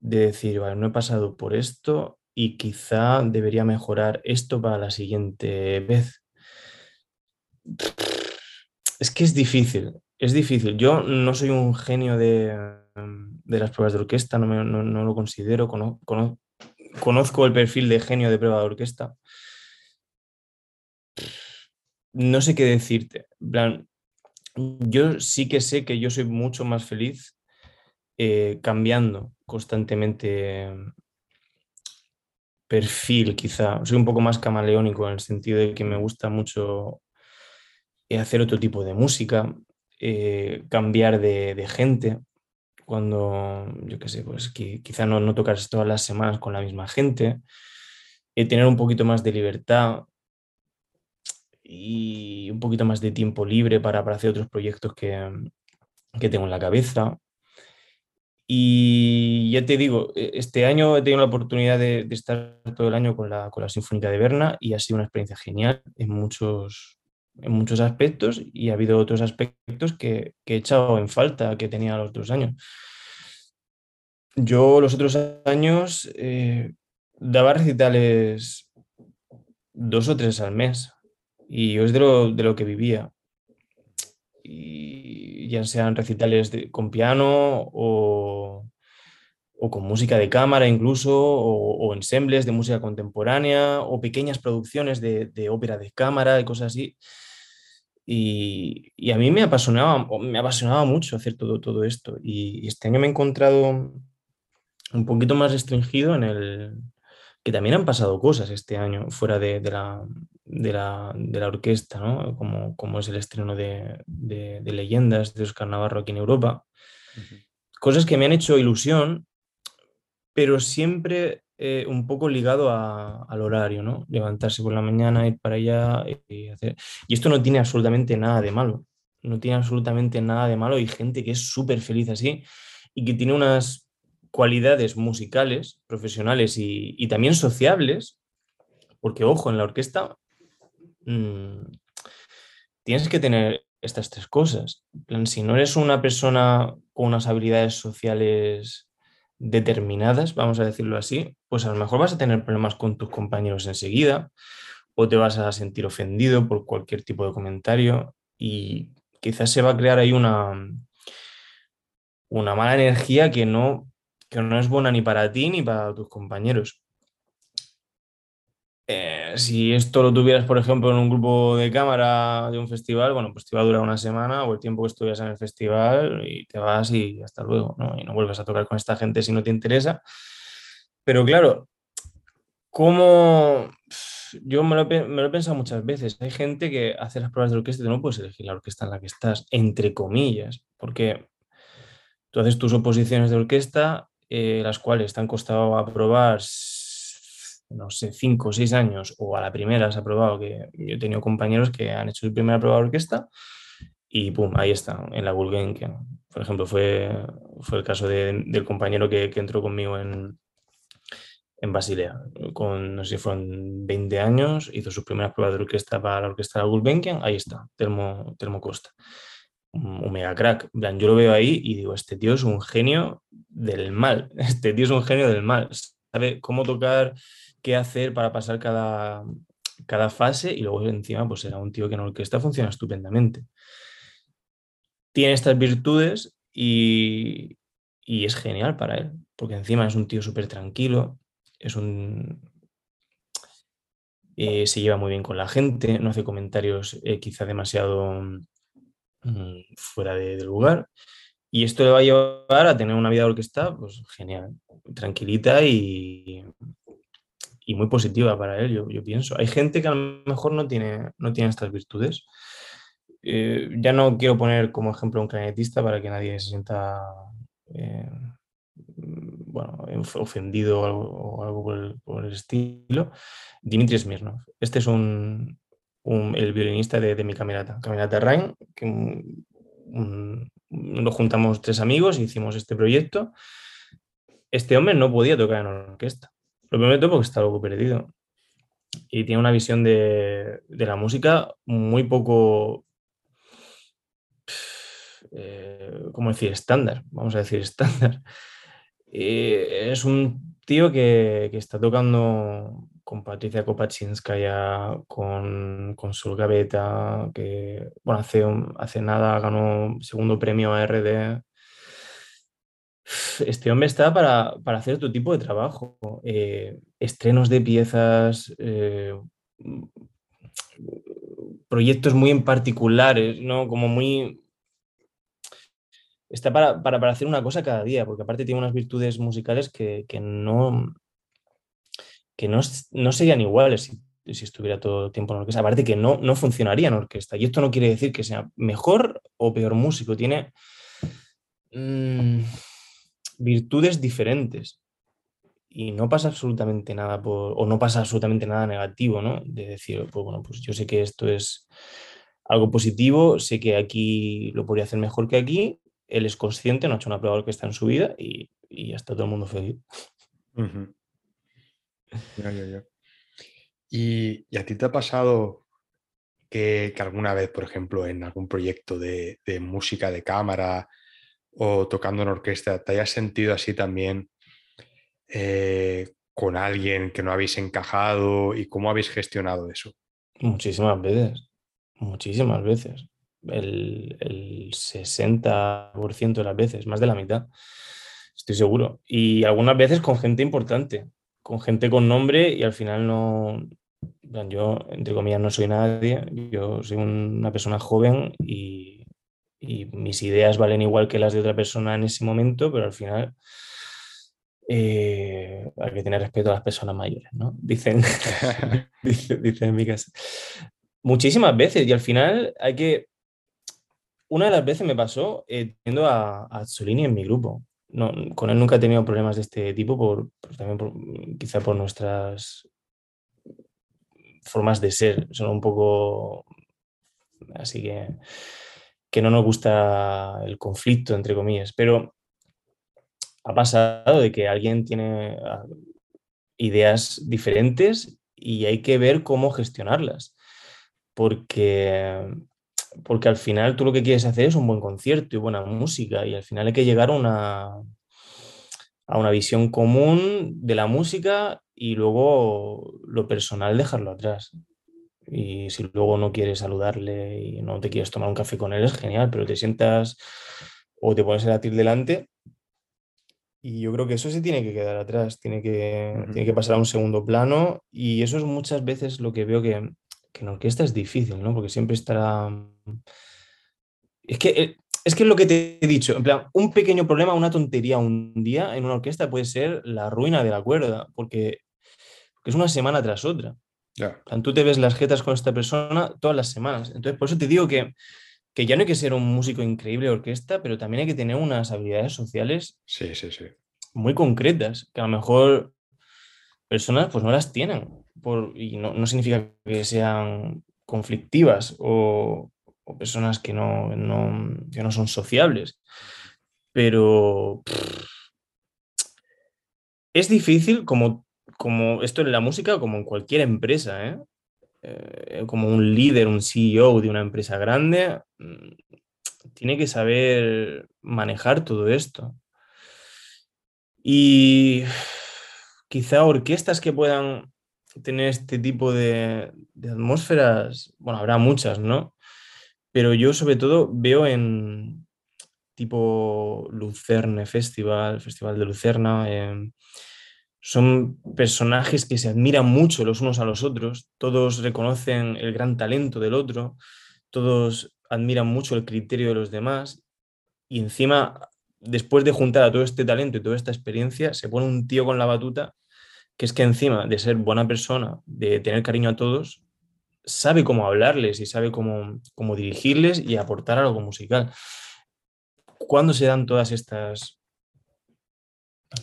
de decir, vale, no he pasado por esto y quizá debería mejorar esto para la siguiente vez. Es que es difícil, es difícil. Yo no soy un genio de, las pruebas de orquesta, no, no, lo considero, conozco el perfil de genio de prueba de orquesta no sé qué decirte. yo sí que sé que yo soy mucho más feliz eh, cambiando constantemente perfil, quizá. Soy un poco más camaleónico en el sentido de que me gusta mucho eh, hacer otro tipo de música, eh, cambiar de, gente. Cuando, yo qué sé, pues quizá no, no todas las semanas con la misma gente, tener un poquito más de libertad, y un poquito más de tiempo libre para, hacer otros proyectos que, tengo en la cabeza. Y ya te digo, e, este año he tenido la oportunidad de, estar todo el año con la, con la, Sinfónica de Berna y ha sido una experiencia genial en muchos, en muchos aspectos y ha habido otros aspectos que, he echado en falta que tenía los otros años. Yo los otros años eh, daba recitales dos o tres al mes y es de lo, de lo que vivía. Y ya sean recitales con piano o, o, con música de cámara incluso, o, ensembles de música contemporánea, o pequeñas producciones de, de ópera de cámara y cosas así. Y, y, a mí me apasionaba, me apasionaba mucho hacer todo, todo esto. Y, este año me he encontrado un poquito más restringido en el que también han pasado cosas este año fuera de, de, la, de la, de la orquesta, ¿no? como, como, es el estreno de, de, Leyendas de Oscar Navarro aquí en Europa. Cosas que me han hecho ilusión, pero siempre eh, un poco ligado a, al horario, ¿no? Levantarse por la mañana, ir para allá y hacer... Y esto no tiene absolutamente nada de malo, no tiene absolutamente nada de malo. Hay gente que es súper feliz así y que tiene unas cualidades musicales, profesionales y, y también sociables, porque ojo, en la orquesta Mm, tienes que tener estas tres cosas. Si no eres una persona con unas habilidades sociales determinadas, vamos a decirlo así, pues a lo mejor vas a tener problemas con tus compañeros enseguida o te vas a sentir ofendido por cualquier tipo de comentario y quizás se va a crear ahí una, una mala energía que no, que no es buena ni para ti ni para tus compañeros. Eh, si esto lo tuvieras, por ejemplo, en un grupo de cámara de un festival, bueno, pues te va a durar una semana o el tiempo que estuvieras en el festival y te vas y hasta luego, ¿no? Y no vuelves a tocar con esta gente si no te interesa. Pero claro, como yo me lo, he pensado muchas veces, hay gente que hace las pruebas de orquesta y no puedes elegir la orquesta en la que estás, entre comillas, porque tú haces tus oposiciones de orquesta, eh, las cuales te han costado aprobar no sé, cinco o seis años o a la primera se ha probado, que yo he tenido compañeros que han hecho su primera prueba de orquesta y pum, ahí está, en la Gulbenkian. Por ejemplo, fue, fue el caso del compañero que, entró conmigo en, en Basilea, con, no sé si fueron 20 años, hizo sus primeras pruebas de orquesta para la orquesta de la Gulbenkian, ahí está, Telmo, Telmo Costa. Mega crack. Yo lo veo ahí y digo, este tío es un genio del mal. [laughs] Este tío es un genio del mal. Sabe cómo tocar qué hacer para pasar cada, cada fase y luego encima pues será un tío que en orquesta funciona estupendamente. Tiene estas virtudes y, es genial para él, porque encima es un tío súper tranquilo, es un... Eh, se lleva muy bien con la gente, no hace comentarios eh, quizá demasiado mm, fuera de, lugar. Y esto le va a llevar a tener una vida de orquesta, pues genial, tranquilita y, y muy positiva para él, yo, yo, pienso. Hay gente que a lo mejor no tiene, no tiene estas virtudes. Eh, ya no quiero poner como ejemplo un clarinetista para que nadie se sienta eh, bueno, ofendido o algo, por, el, estilo, Dimitri Smirnov. Este es un, el violinista de, mi caminata, Caminata Rain, que nos juntamos tres amigos y hicimos este proyecto. Este hombre no podía tocar en orquesta. Lo prometo porque está algo perdido. Y tiene una visión de, la música muy poco, eh, ¿cómo decir? Estándar, vamos a decir estándar. [laughs] es un tío que, está tocando con Patricia Kopachinskaya, con, con Sol Gaveta, que bueno, hace, hace nada ganó segundo premio a RD. Este hombre está para, hacer otro tipo de trabajo. Eh, estrenos de piezas, eh, proyectos muy en particulares, ¿no? Como muy, está para, hacer una cosa cada día, porque aparte tiene unas virtudes musicales que, no, que no, serían iguales si, estuviera todo el tiempo en orquesta. Aparte que no, no funcionaría en orquesta. Y esto no quiere decir que sea mejor o peor músico, tiene mm, virtudes diferentes. Y no pasa absolutamente nada por, o no pasa absolutamente nada negativo, ¿no? De decir, pues bueno, pues yo sé que esto es algo positivo, sé que aquí lo podría hacer mejor que aquí, él es consciente, no ha hecho una prueba que está en su vida y, ya está todo el mundo feliz. ¿Y, a ti te ha pasado que, alguna vez, por ejemplo, en algún proyecto de, música de cámara o tocando en orquesta, te hayas sentido así también eh, con alguien que no habéis encajado y cómo habéis gestionado eso? Muchísimas veces, muchísimas veces el, el 60% de las veces, más de la mitad, estoy seguro. Y algunas veces con gente importante, con gente con nombre y al final no, yo, entre comillas, no soy nadie, yo soy una persona joven y, y, mis ideas valen igual que las de otra persona en ese momento, pero al final eh, hay que tener respeto a las personas mayores, ¿no? [laughs] Dicen, [laughs] dicen en mi casa. Muchísimas veces y al final hay que una de las veces me pasó eh, teniendo a, a en mi grupo. No, con él nunca he tenido problemas de este tipo, por, también quizá por nuestras formas de ser. Son un poco... Así que, que no nos gusta el conflicto, entre comillas. Pero ha pasado de que alguien tiene ah, ideas diferentes y hay que ver cómo gestionarlas. Porque porque al final tú lo que quieres hacer es un buen concierto y buena música y al final hay que llegar a una, a una visión común de la música y luego lo personal dejarlo atrás. Y si luego no quieres saludarle y no te quieres tomar un café con él, es genial, pero te sientas o te pones el latir delante. Y yo creo que eso se tiene que quedar atrás, tiene que, tiene que pasar a un segundo plano. Y eso es muchas veces lo que veo que, que en orquesta es difícil, ¿no? Porque siempre estará... Es que, eh, es que es lo que te he dicho, en plan, un pequeño problema, una tontería un día en una orquesta puede ser la ruina de la cuerda, porque, es una semana tras otra. Tú te ves las jetas con esta persona todas las semanas. Entonces, por eso te digo que, que ya no hay que ser un músico increíble de orquesta, pero también hay que tener unas habilidades sociales sí, sí, sí. muy concretas, que a lo mejor personas pues no las tienen y no, significa que sean conflictivas o, personas que no, no, son sociables, pero es difícil como, como esto en la música, como en cualquier empresa, ¿eh? Eh, como un líder, un CEO de una empresa grande, mm, tiene que saber manejar todo esto. Y quizá orquestas que puedan tener este tipo de, atmósferas, bueno, habrá muchas, ¿no? Pero yo sobre todo veo en tipo Lucerne Festival, Festival de Lucerna, em, son personajes que se admiran mucho los unos a los otros, todos reconocen el gran talento del otro, todos admiran mucho el criterio de los demás y encima, después de juntar a todo este talento y toda esta experiencia, se pone un tío con la batuta que es que encima de ser buena persona, de tener cariño a todos, sabe cómo hablarles y sabe cómo, dirigirles y aportar algo musical. ¿Cuándo se dan todas estas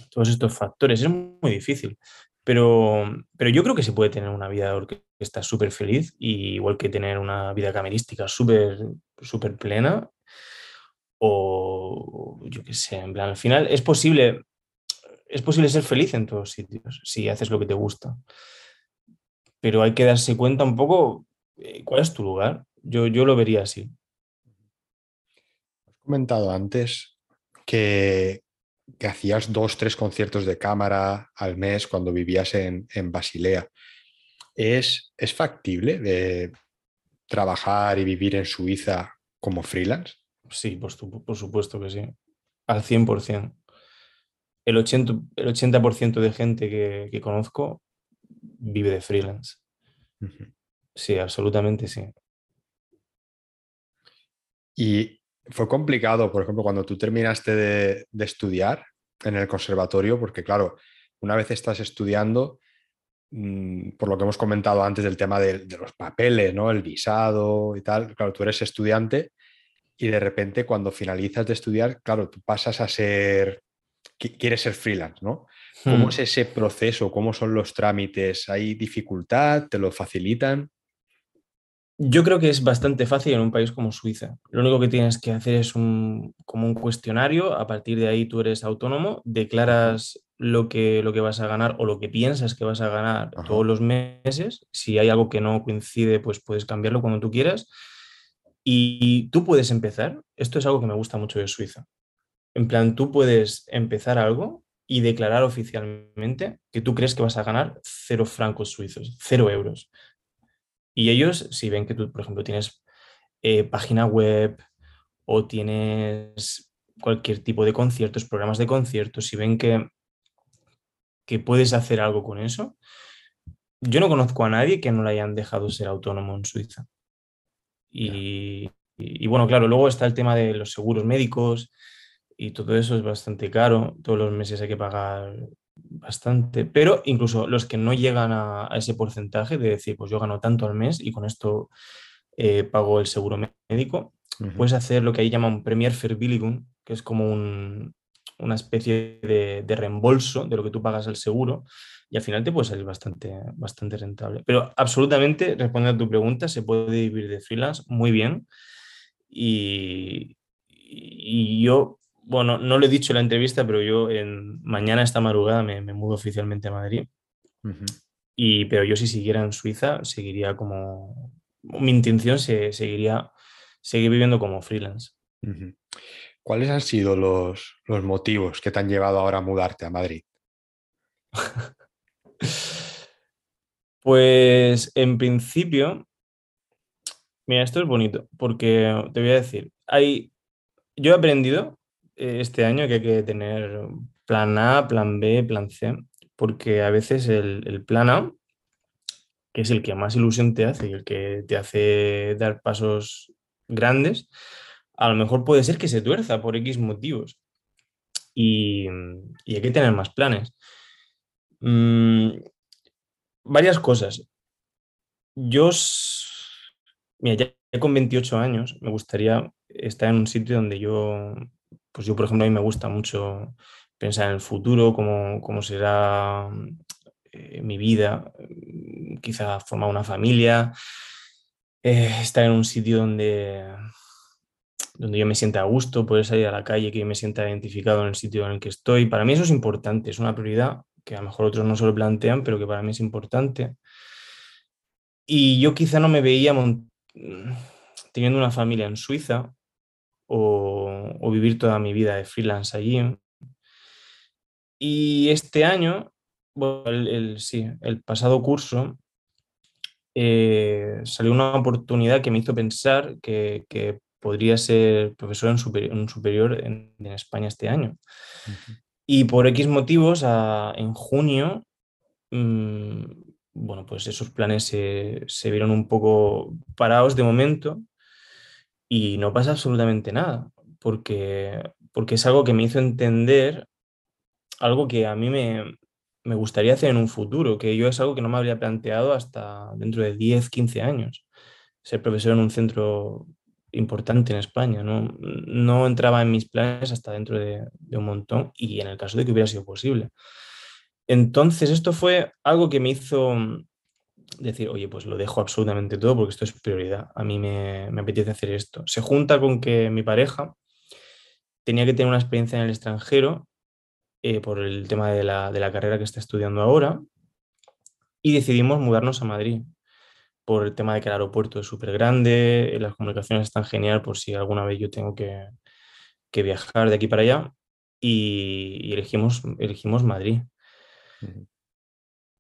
todos estos factores. Es muy difícil. Pero, pero yo creo que se puede tener una vida de orquesta súper feliz, y igual que tener una vida camerística súper súper plena. O yo qué sé, en plan, al final es posible, es posible ser feliz en todos sitios si haces lo que te gusta. Pero hay que darse cuenta un poco eh, cuál es tu lugar. Yo, yo lo vería así. Has comentado antes que, que hacías dos, tres conciertos de cámara al mes cuando vivías en, Basilea. ¿Es, ¿Es, factible de trabajar y vivir en Suiza como freelance? Sí, por, por supuesto que sí. Al 100%. El 80%, el 80 de gente que, conozco vive de freelance. Sí, absolutamente sí. Y fue complicado, por ejemplo, cuando tú terminaste de, estudiar en el conservatorio, porque claro, una vez estás estudiando, mm, por lo que hemos comentado antes del tema de, los papeles, ¿no? El visado y tal, claro, tú eres estudiante y de repente cuando finalizas de estudiar, claro, tú pasas a ser, quieres ser freelance, ¿no? ¿Cómo hmm. es ese proceso? ¿Cómo son los trámites? ¿Hay dificultad? ¿Te lo facilitan? Yo creo que es bastante fácil en un país como Suiza. Lo único que tienes que hacer es un, como un cuestionario, a partir de ahí tú eres autónomo, declaras lo que, lo que vas a ganar o lo que piensas que vas a ganar todos los meses. Si hay algo que no coincide, pues puedes cambiarlo cuando tú quieras. Y tú puedes empezar. Esto es algo que me gusta mucho de Suiza. En plan, tú puedes empezar algo y declarar oficialmente que tú crees que vas a ganar cero francos suizos, cero euros. Y ellos, si ven que tú, por ejemplo, tienes eh, página web o tienes cualquier tipo de conciertos, programas de conciertos, si ven que, que puedes hacer algo con eso, yo no conozco a nadie que no le hayan dejado ser autónomo en Suiza. Y, y, bueno, claro, luego está el tema de los seguros médicos y todo eso es bastante caro. Todos los meses hay que pagar bastante, pero incluso los que no llegan a, ese porcentaje de decir, pues yo gano tanto al mes y con esto eh, pago el seguro médico, puedes hacer lo que ahí llaman Premier Verbilligung, que es como una especie de, reembolso de lo que tú pagas al seguro y al final te puede salir bastante, bastante rentable. Pero absolutamente, respondiendo a tu pregunta, se puede vivir de freelance muy bien y, y yo bueno, no lo he dicho en la entrevista, pero yo en, mañana esta madrugada me, mudo oficialmente a Madrid. y, pero yo si siguiera en Suiza, seguiría como... Mi intención se, seguiría seguir viviendo como freelance. ¿Cuáles han sido los, los motivos que te han llevado ahora a mudarte a Madrid? [laughs] pues en principio, mira, esto es bonito, porque te voy a decir, hay, yo he aprendido este año que hay que tener plan A, plan B, plan C, porque a veces el, plan A, que es el que más ilusión te hace y el que te hace dar pasos grandes, a lo mejor puede ser que se tuerza por X motivos. Y, hay que tener más planes. Mm, varias cosas. Yo, mira, ya con 28 años me gustaría estar en un sitio donde yo pues yo, por ejemplo, a mí me gusta mucho pensar en el futuro, cómo, será eh, mi vida, mm, quizá formar una familia, eh, estar en un sitio donde, donde yo me sienta a gusto, poder salir a la calle, que yo me sienta identificado en el sitio en el que estoy. Para mí eso es importante, es una prioridad que a lo mejor otros no se lo plantean, pero que para mí es importante. Y yo quizá no me veía teniendo una familia en Suiza, o, vivir toda mi vida de freelance allí. Y este año, el, sí, el pasado curso, eh, salió una oportunidad que me hizo pensar que, podría ser profesor en, superior, en, superior en, España este año. Y por X motivos, en junio, mm, bueno, pues esos planes se, se, vieron un poco parados de momento y no pasa absolutamente nada, porque, porque es algo que me hizo entender algo que a mí me, gustaría hacer en un futuro, que yo es algo que no me habría planteado hasta dentro de 10, 15 años, ser profesor en un centro importante en España. No, no entraba en mis planes hasta dentro de, de, un montón y en el caso de que hubiera sido posible. Entonces, esto fue algo que me hizo decir, oye, pues lo dejo absolutamente todo porque esto es prioridad. A mí me, me apetece hacer esto. Se junta con que mi pareja tenía que tener una experiencia en el extranjero eh, por el tema de la, de la, carrera que está estudiando ahora y decidimos mudarnos a Madrid por el tema de que el aeropuerto es súper grande, las comunicaciones están genial por si alguna vez yo tengo que, que viajar de aquí para allá y, y elegimos, elegimos Madrid.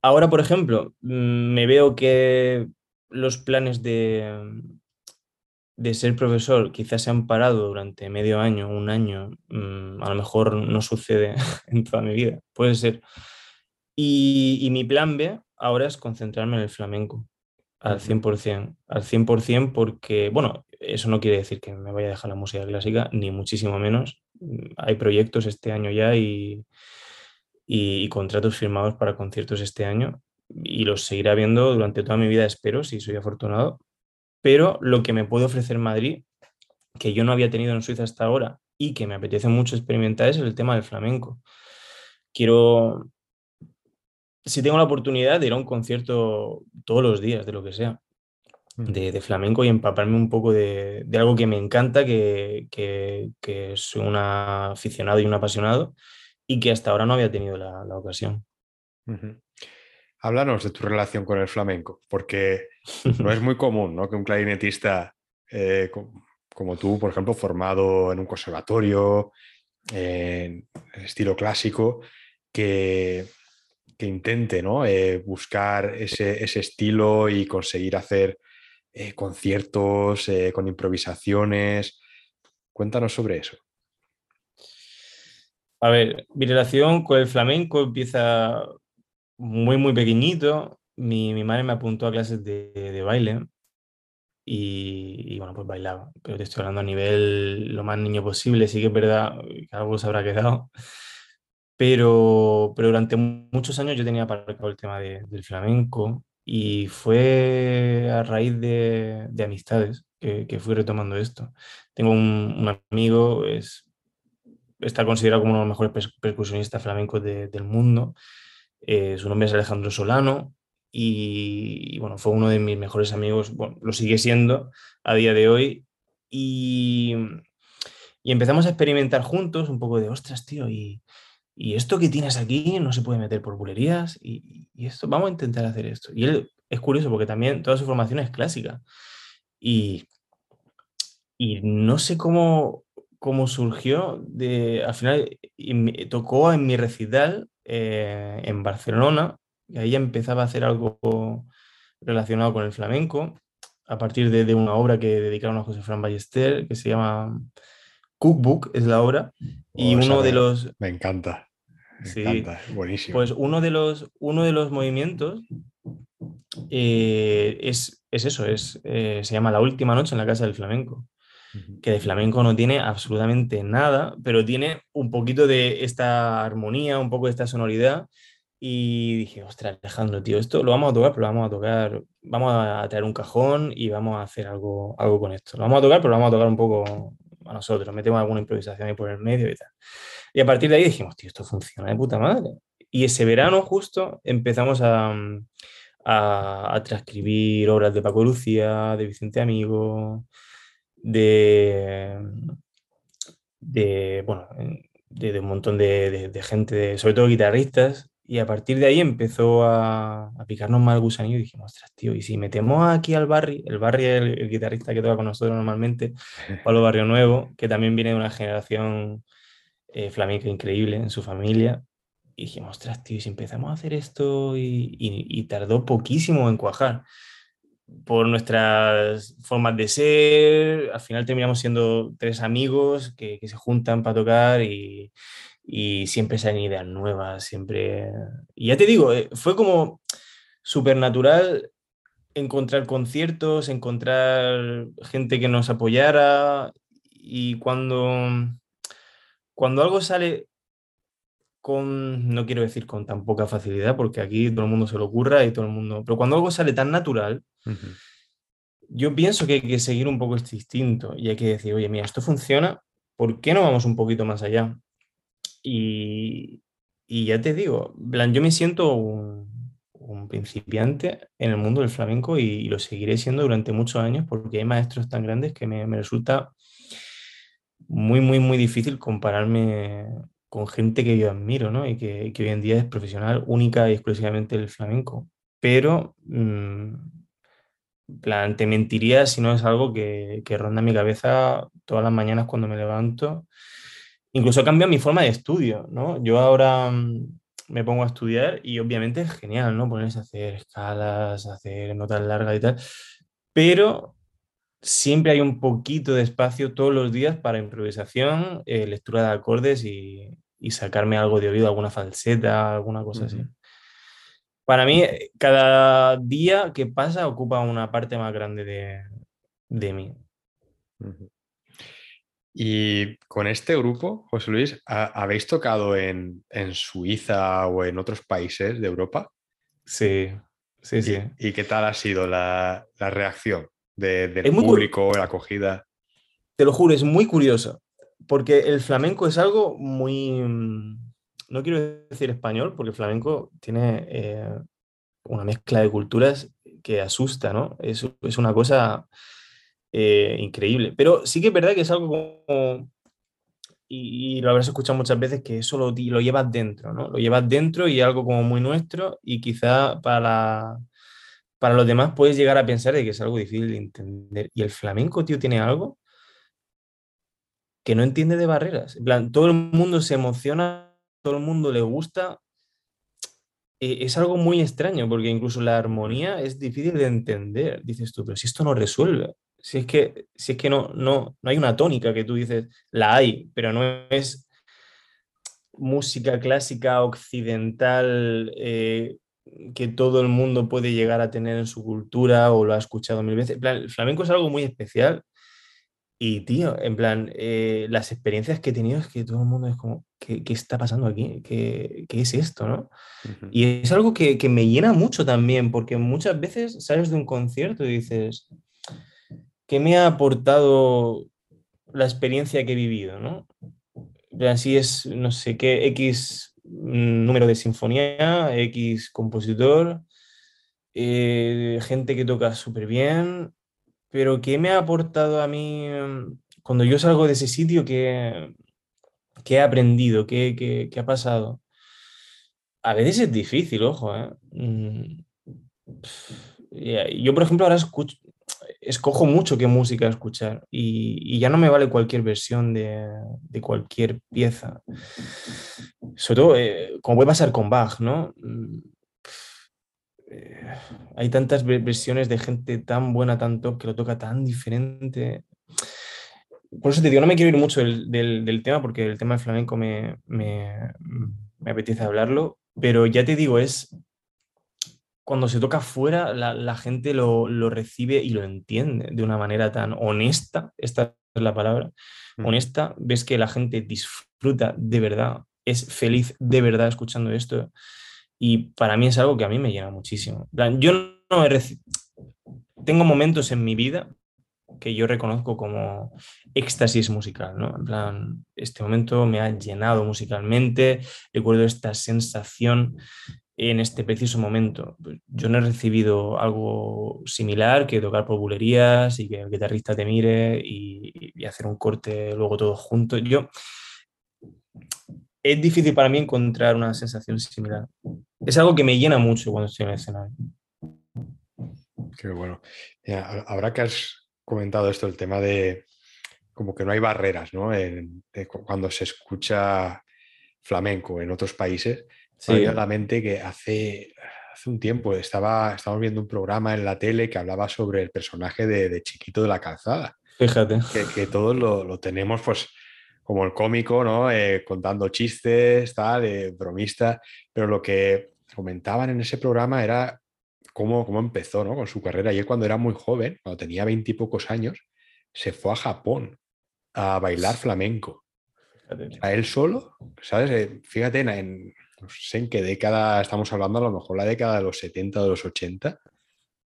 Ahora, por ejemplo, mm, me veo que los planes de, de ser profesor quizás se han parado durante medio año, un año, mm, a lo mejor no sucede [laughs] en toda mi vida, puede ser. Y, y mi plan B ahora es concentrarme en el flamenco al 100%, al 100% porque, bueno, eso no quiere decir que me vaya a dejar la música clásica, ni muchísimo menos. Mm, hay proyectos este año ya y, y, contratos firmados para conciertos este año y los seguiré viendo durante toda mi vida, espero, si soy afortunado. Pero lo que me puede ofrecer Madrid, que yo no había tenido en Suiza hasta ahora y que me apetece mucho experimentar, es el tema del flamenco. Quiero, si tengo la oportunidad de ir a un concierto todos los días, de lo que sea, de, de flamenco y empaparme un poco de, de algo que me encanta, que, que, que, soy un aficionado y un apasionado y que hasta ahora no había tenido la, ocasión. Háblanos de tu relación con el flamenco, porque no es muy común ¿no? que un clarinetista eh, como tú, por ejemplo, formado en un conservatorio, en estilo clásico, que, que intente ¿no? eh, buscar ese, ese, estilo y conseguir hacer eh, conciertos con improvisaciones. Cuéntanos sobre eso. A ver, mi relación con el flamenco empieza muy, muy pequeñito. Mi, mi madre me apuntó a clases de, de baile y, y, bueno, pues bailaba. Pero te estoy hablando a nivel lo más niño posible. Sí que es verdad que algo se habrá quedado. Pero, pero durante muchos años yo tenía aparcado el tema de, del flamenco y fue a raíz de, de amistades que, que, fui retomando esto. Tengo un, un amigo, es está considerado como uno de los mejores percusionistas flamencos de, del mundo. Eh, su nombre es Alejandro Solano y, bueno, fue uno de mis mejores amigos, lo sigue siendo a día de hoy. Y, empezamos a experimentar juntos un poco de, ostras, tío, y, esto que tienes aquí no se puede meter por bulerías y, y, esto, vamos a intentar hacer esto. Y él es curioso porque también toda su formación es clásica. Y, y no sé cómo, cómo surgió, de, al final y, tocó en mi recital eh, en Barcelona, y ahí empezaba a hacer algo relacionado con el flamenco, a partir de, de una obra que dedicaron a José Fran Ballester, que se llama Cookbook, es la obra, y oh, uno de los... Me encanta. Me sí, encanta, buenísimo. Pues uno de los, uno de los movimientos eh, es, es, eso, es, eh, se llama La Última Noche en la Casa del Flamenco que de flamenco no tiene absolutamente nada, pero tiene un poquito de esta armonía, un poco de esta sonoridad. Y dije, ostras, Alejandro, tío, esto lo vamos a tocar, pero lo vamos a tocar, vamos a traer un cajón y vamos a hacer algo, algo con esto. Lo vamos a tocar, pero lo vamos a tocar un poco a nosotros, metemos alguna improvisación ahí por el medio y tal. Y a partir de ahí dijimos, tío, esto funciona de puta madre. Y ese verano justo empezamos a, a, a transcribir obras de Paco Lucía, de Vicente Amigo, de, de bueno, de, de un montón de, de, gente, sobre todo guitarristas, y a partir de ahí empezó a, a picarnos más el gusanillo y dijimos, ostras, tío, y si metemos aquí al Barry, el Barry es el, el, guitarrista que toca con nosotros normalmente, [laughs] Pablo Barrio Nuevo, que también viene de una generación eh, flamenca increíble en su familia, y dijimos, ostras, tío, y si empezamos a hacer esto, y, y, y tardó poquísimo en cuajar por nuestras formas de ser, al final terminamos siendo tres amigos que, se juntan para tocar y, y, siempre salen ideas nuevas, siempre... Y ya te digo, eh, fue como súper natural encontrar conciertos, encontrar gente que nos apoyara y cuando, cuando algo sale con, no quiero decir con tan poca facilidad, porque aquí todo el mundo se lo ocurra y todo el mundo, pero cuando algo sale tan natural, yo pienso que hay que seguir un poco este instinto y hay que decir, oye, mira, esto funciona, ¿por qué no vamos un poquito más allá? Y, y ya te digo, plan, yo me siento un, principiante en el mundo del flamenco y, lo seguiré siendo durante muchos años porque hay maestros tan grandes que me, me resulta muy, muy, muy difícil compararme con gente que yo admiro, ¿no? Y que, que hoy en día es profesional única y exclusivamente del flamenco. Pero, mmm, plan, te mentiría si no es algo que, que ronda mi cabeza todas las mañanas cuando me levanto. Incluso cambia mi forma de estudio, ¿no? Yo ahora mm, me pongo a estudiar y obviamente es genial, ¿no? Ponerse a hacer escalas, hacer notas largas y tal, pero siempre hay un poquito de espacio todos los días para improvisación, eh, lectura de acordes y, sacarme algo de oído, alguna falseta, alguna cosa así. Para mí, cada día que pasa ocupa una parte más grande de, mí. Y con este grupo, José Luis, ¿habéis tocado en, Suiza o en otros países de Europa? Sí, sí, sí. ¿Y, qué tal ha sido la, reacción del público, la acogida? Te lo juro, es muy curioso, porque el flamenco es algo muy, no quiero decir español, porque el flamenco tiene eh, una mezcla de culturas que asusta, ¿no? Es, es una cosa eh, increíble. Pero sí que es verdad que es algo como, y, lo habrás escuchado muchas veces, que eso lo, lo, llevas dentro, ¿no? Lo llevas dentro y algo como muy nuestro y quizá para, para los demás puedes llegar a pensar de que es algo difícil de entender. Y el flamenco, tío, tiene algo que no entiende de barreras. En plan, todo el mundo se emociona, todo el mundo le gusta. E, es algo muy extraño porque incluso la armonía es difícil de entender. Dices tú, pero si esto no resuelve si es que, si es que no, no, no hay una tónica que tú dices, la hay, pero no es música clásica occidental eh, que todo el mundo puede llegar a tener en su cultura o lo ha escuchado mil veces. el flamenco es algo muy especial y, tío, en plan, eh, las experiencias que he tenido es que todo el mundo es como, ¿qué, qué está pasando aquí? ¿Qué, ¿Qué, es esto? ¿no? Y es algo que, que me llena mucho también, porque muchas veces sales de un concierto y dices, ¿qué me ha aportado la experiencia que he vivido? ¿no? Así es, no sé qué, X número de sinfonía, X compositor, eh, gente que toca súper bien, pero ¿qué me ha aportado a mí mm, cuando yo salgo de ese sitio? ¿Qué, he aprendido? ¿Qué, ha pasado? A veces es difícil, ojo. ¿eh? Mm, yo, por ejemplo, ahora escucho, escojo mucho qué música escuchar y, ya no me vale cualquier versión de, cualquier pieza. Sobre todo, eh, como puede pasar con Bach, ¿no? Mm, eh, hay tantas versiones de gente tan buena, tan top, que lo toca tan diferente. Por eso te digo, no me quiero ir mucho del, tema, porque el tema del flamenco me, me, me apetece hablarlo, pero ya te digo, es cuando se toca fuera, la, gente lo, recibe y lo entiende de una manera tan honesta, esta es la palabra, mm. honesta, ves que la gente disfruta de verdad, es feliz de verdad escuchando esto. Y para mí es algo que a mí me llena muchísimo. Yo no he Tengo momentos en mi vida que yo reconozco como éxtasis musical, ¿no? En plan, este momento me ha llenado musicalmente, recuerdo esta sensación en este preciso momento. Pues, yo no he recibido algo similar que tocar por bulerías y que el guitarrista te mire y, hacer un corte luego todo junto. Yo, es difícil para mí encontrar una sensación similar. Es algo que me llena mucho cuando estoy en el escenario. Qué bueno. ahora que comentado esto, el tema de como que no hay barreras, ¿no? cuando se escucha flamenco en otros países, Sí. la mente que hace, hace un tiempo estaba, estábamos viendo un programa en la tele que hablaba sobre el personaje de, Chiquito de la Calzada. Fíjate. Que, todos lo, tenemos, pues, como el cómico, ¿no? Eh, contando chistes, tal, eh, bromista. Pero lo que comentaban en ese programa era cómo, cómo empezó, ¿no? Con su carrera. Y él, cuando era muy joven, cuando tenía veintipocos años, se fue a Japón a bailar flamenco. A él solo, ¿sabes? Eh, fíjate, en, no sé en qué década estamos hablando, a lo mejor la década de los 70 o de los 80. O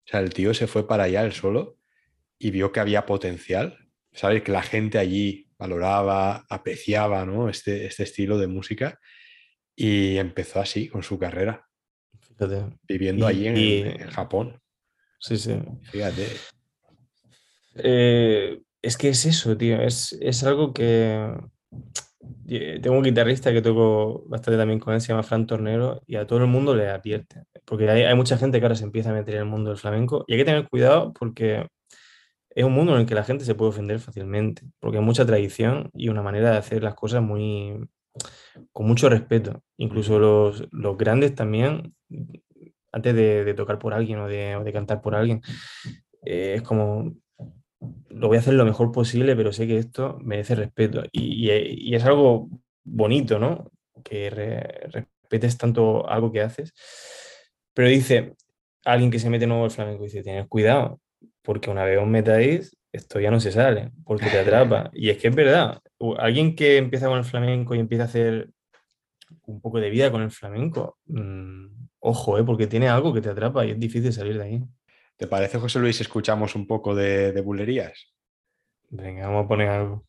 sea, el tío se fue para allá él solo y vio que había potencial, ¿sabes? Que la gente allí valoraba, apreciaba ¿no? este, este estilo de música y empezó así con su carrera. Viviendo allí en, Japón. Sí, sí. Fíjate. Eh, es que es eso, tío. Es, es algo que. Tengo un guitarrista que toco bastante también con él, se llama Fran Tornero, y a todo el mundo le advierte. Porque hay, hay mucha gente que ahora se empieza a meter en el mundo del flamenco y hay que tener cuidado porque es un mundo en el que la gente se puede ofender fácilmente, porque hay mucha tradición y una manera de hacer las cosas muy con mucho respeto. Incluso los, los grandes también, antes de, tocar por alguien o de, cantar por alguien, eh, es como, lo voy a hacer lo mejor posible, pero sé que esto merece respeto. Y, y, es algo bonito, ¿no? Que respetes tanto algo que haces. Pero dice, alguien que se mete nuevo al flamenco, dice, tienes cuidado, porque una vez os metáis, esto ya no se sale, porque te atrapa. [laughs] Y es que es verdad, alguien que empieza con el flamenco y empieza a hacer un poco de vida con el flamenco, mm, ojo, eh, porque tiene algo que te atrapa y es difícil salir de ahí. ¿Te parece, José Luis, escuchamos un poco de, de bulerías? Venga, vamos a poner algo.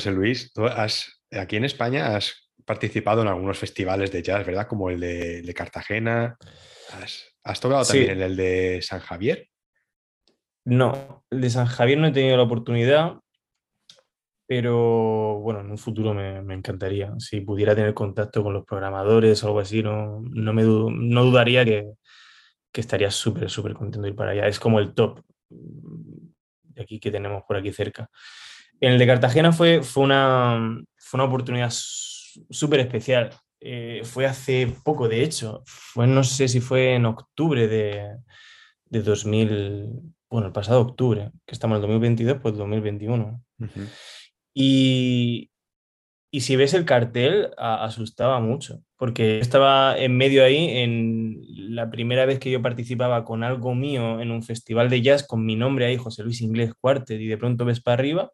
José Luis, tú has, aquí en España has participado en algunos festivales de jazz, ¿verdad? Como el de, Cartagena. ¿Has, tocado también en el de San Javier? No, el de San Javier no he tenido la oportunidad, pero bueno, en un futuro me, encantaría. Si pudiera tener contacto con los programadores o algo así, no, no, me no dudaría que, que estaría súper, súper contento de ir para allá. Es como el top de aquí que tenemos por aquí cerca. En el de Cartagena fue, fue, una, fue una oportunidad súper especial. Eh, fue hace poco, de hecho. Fue, no sé si fue en octubre de, de 2000, bueno, el pasado octubre, que estamos en el 2022, pues 2021. Y, y si ves el cartel, asustaba mucho, porque estaba en medio ahí en la primera vez que yo participaba con algo mío en un festival de jazz con mi nombre ahí, José Luis Inglés Cuartet, y de pronto ves para arriba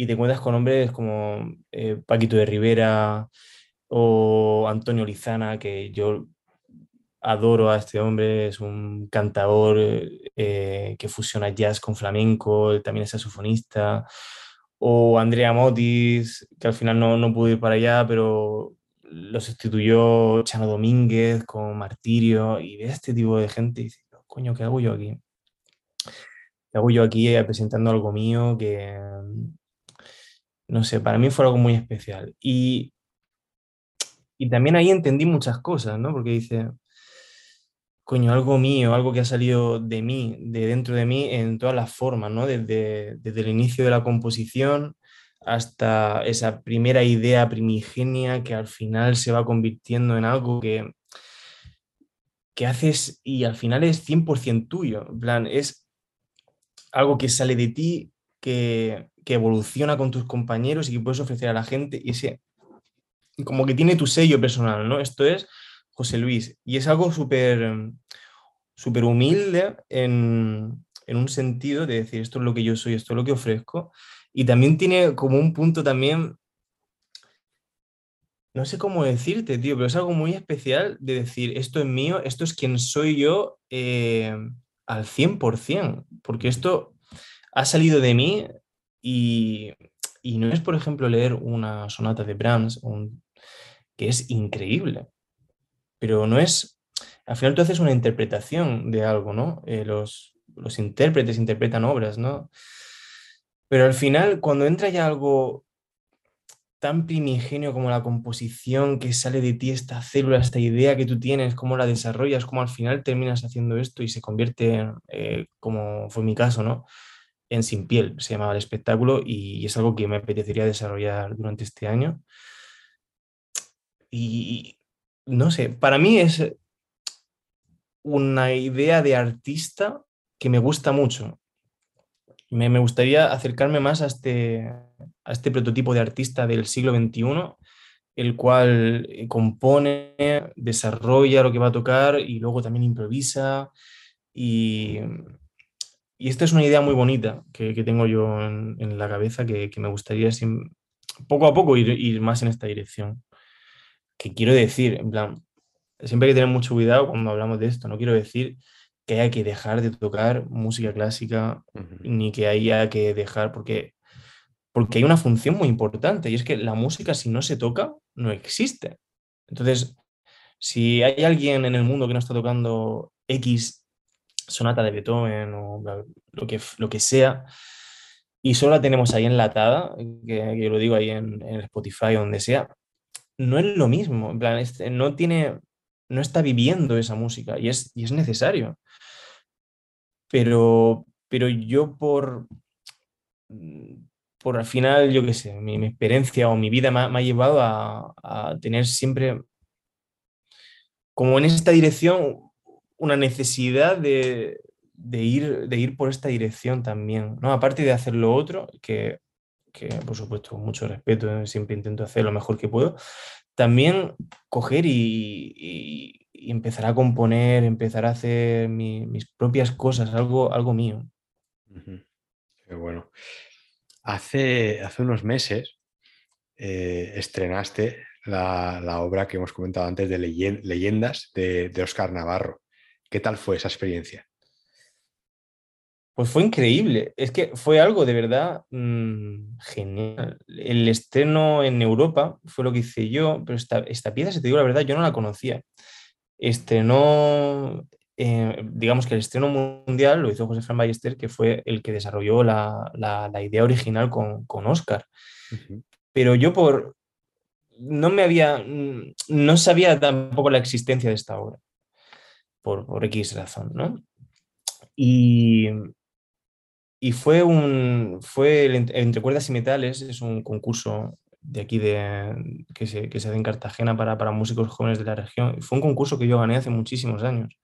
y te encuentras con hombres como eh, Paquito de Rivera o Antonio Lizana, que yo adoro a este hombre, es un cantador eh, que fusiona jazz con flamenco, también es saxofonista o Andrea Motis, que al final no, no pudo ir para allá, pero lo sustituyó Chano Domínguez con Martirio, y de este tipo de gente, y dice, coño, ¿qué hago yo aquí? ¿Qué hago yo aquí eh, presentando algo mío que, no sé, para mí fue algo muy especial. Y, y también ahí entendí muchas cosas, ¿no? Porque dice, coño, algo mío, algo que ha salido de mí, de dentro de mí en todas las formas, ¿no? Desde, el inicio de la composición hasta esa primera idea primigenia que al final se va convirtiendo en algo que, que haces y al final es 100% tuyo. En plan, es algo que sale de ti, que, que, evoluciona con tus compañeros y que puedes ofrecer a la gente y ese, como que tiene tu sello personal, ¿no? Esto es José Luis. Y es algo súper súper humilde en, un sentido de decir esto es lo que yo soy, esto es lo que ofrezco. Y también tiene como un punto también, no sé cómo decirte, tío, pero es algo muy especial de decir esto es mío, esto es quien soy yo eh, al 100%, porque esto ha salido de mí y, no es, por ejemplo, leer una sonata de Brahms, que es increíble pero no es, al final tú haces una interpretación de algo, ¿no? Eh, los, los intérpretes interpretan obras, ¿no? Pero al final, cuando entra ya algo tan primigenio como la composición que sale de ti, esta célula, esta idea que tú tienes, cómo la desarrollas, cómo al final terminas haciendo esto y se convierte, eh, como fue mi caso, ¿no? En Sin Piel, se llamaba el espectáculo y es algo que me apetecería desarrollar durante este año. Y, no sé, para mí es una idea de artista que me gusta mucho. Me, gustaría acercarme más a este, a este prototipo de artista del siglo XXI, el cual eh, compone, desarrolla lo que va a tocar y luego también improvisa. Y, esta es una idea muy bonita que, tengo yo en, la cabeza que, me gustaría poco a poco ir más en esta dirección. Que quiero decir, en plan, siempre hay que tener mucho cuidado cuando hablamos de esto, no quiero decir que haya que dejar de tocar música clásica, ni que haya que dejar, porque, porque hay una función muy importante, y es que la música si no se toca, no existe. Entonces, si hay alguien en el mundo que no está tocando X sonata de Beethoven o lo que, lo que sea, y solo la tenemos ahí enlatada, que, yo lo digo ahí en, en Spotify o donde sea, no es lo mismo, en plan, no tiene, no está viviendo esa música y es, y es necesario. Pero, pero yo por, por al final, yo qué sé, mi, experiencia o mi vida me, ha llevado a, tener siempre, como en esta dirección, una necesidad de, ir, de ir por esta dirección también, ¿no? Aparte de hacer lo otro, que que por supuesto con mucho respeto, eh, siempre intento hacer lo mejor que puedo, también coger y, empezar a componer, empezar a hacer mis propias cosas, algo, algo mío. Qué bueno. Hace, hace unos meses eh, estrenaste la, obra que hemos comentado antes de Leyendas de, de Oscar Navarro. ¿Qué tal fue esa experiencia? Pues fue increíble. Es que fue algo de verdad mm, genial. El estreno en Europa fue lo que hice yo, pero esta, esta pieza, si te digo la verdad, yo no la conocía. Estrenó, eh, digamos que el estreno mundial lo hizo José Fran Ballester, que fue el que desarrolló la, idea original con, con Oscar. Pero yo por... No me había... Mm, no sabía tampoco la existencia de esta obra. Por, por X razón, ¿no? Y, y fue un, fue Entre Cuerdas y Metales, es un concurso de aquí de, que, se, que se hace en Cartagena para, para músicos jóvenes de la región. Fue un concurso que yo gané hace muchísimos años,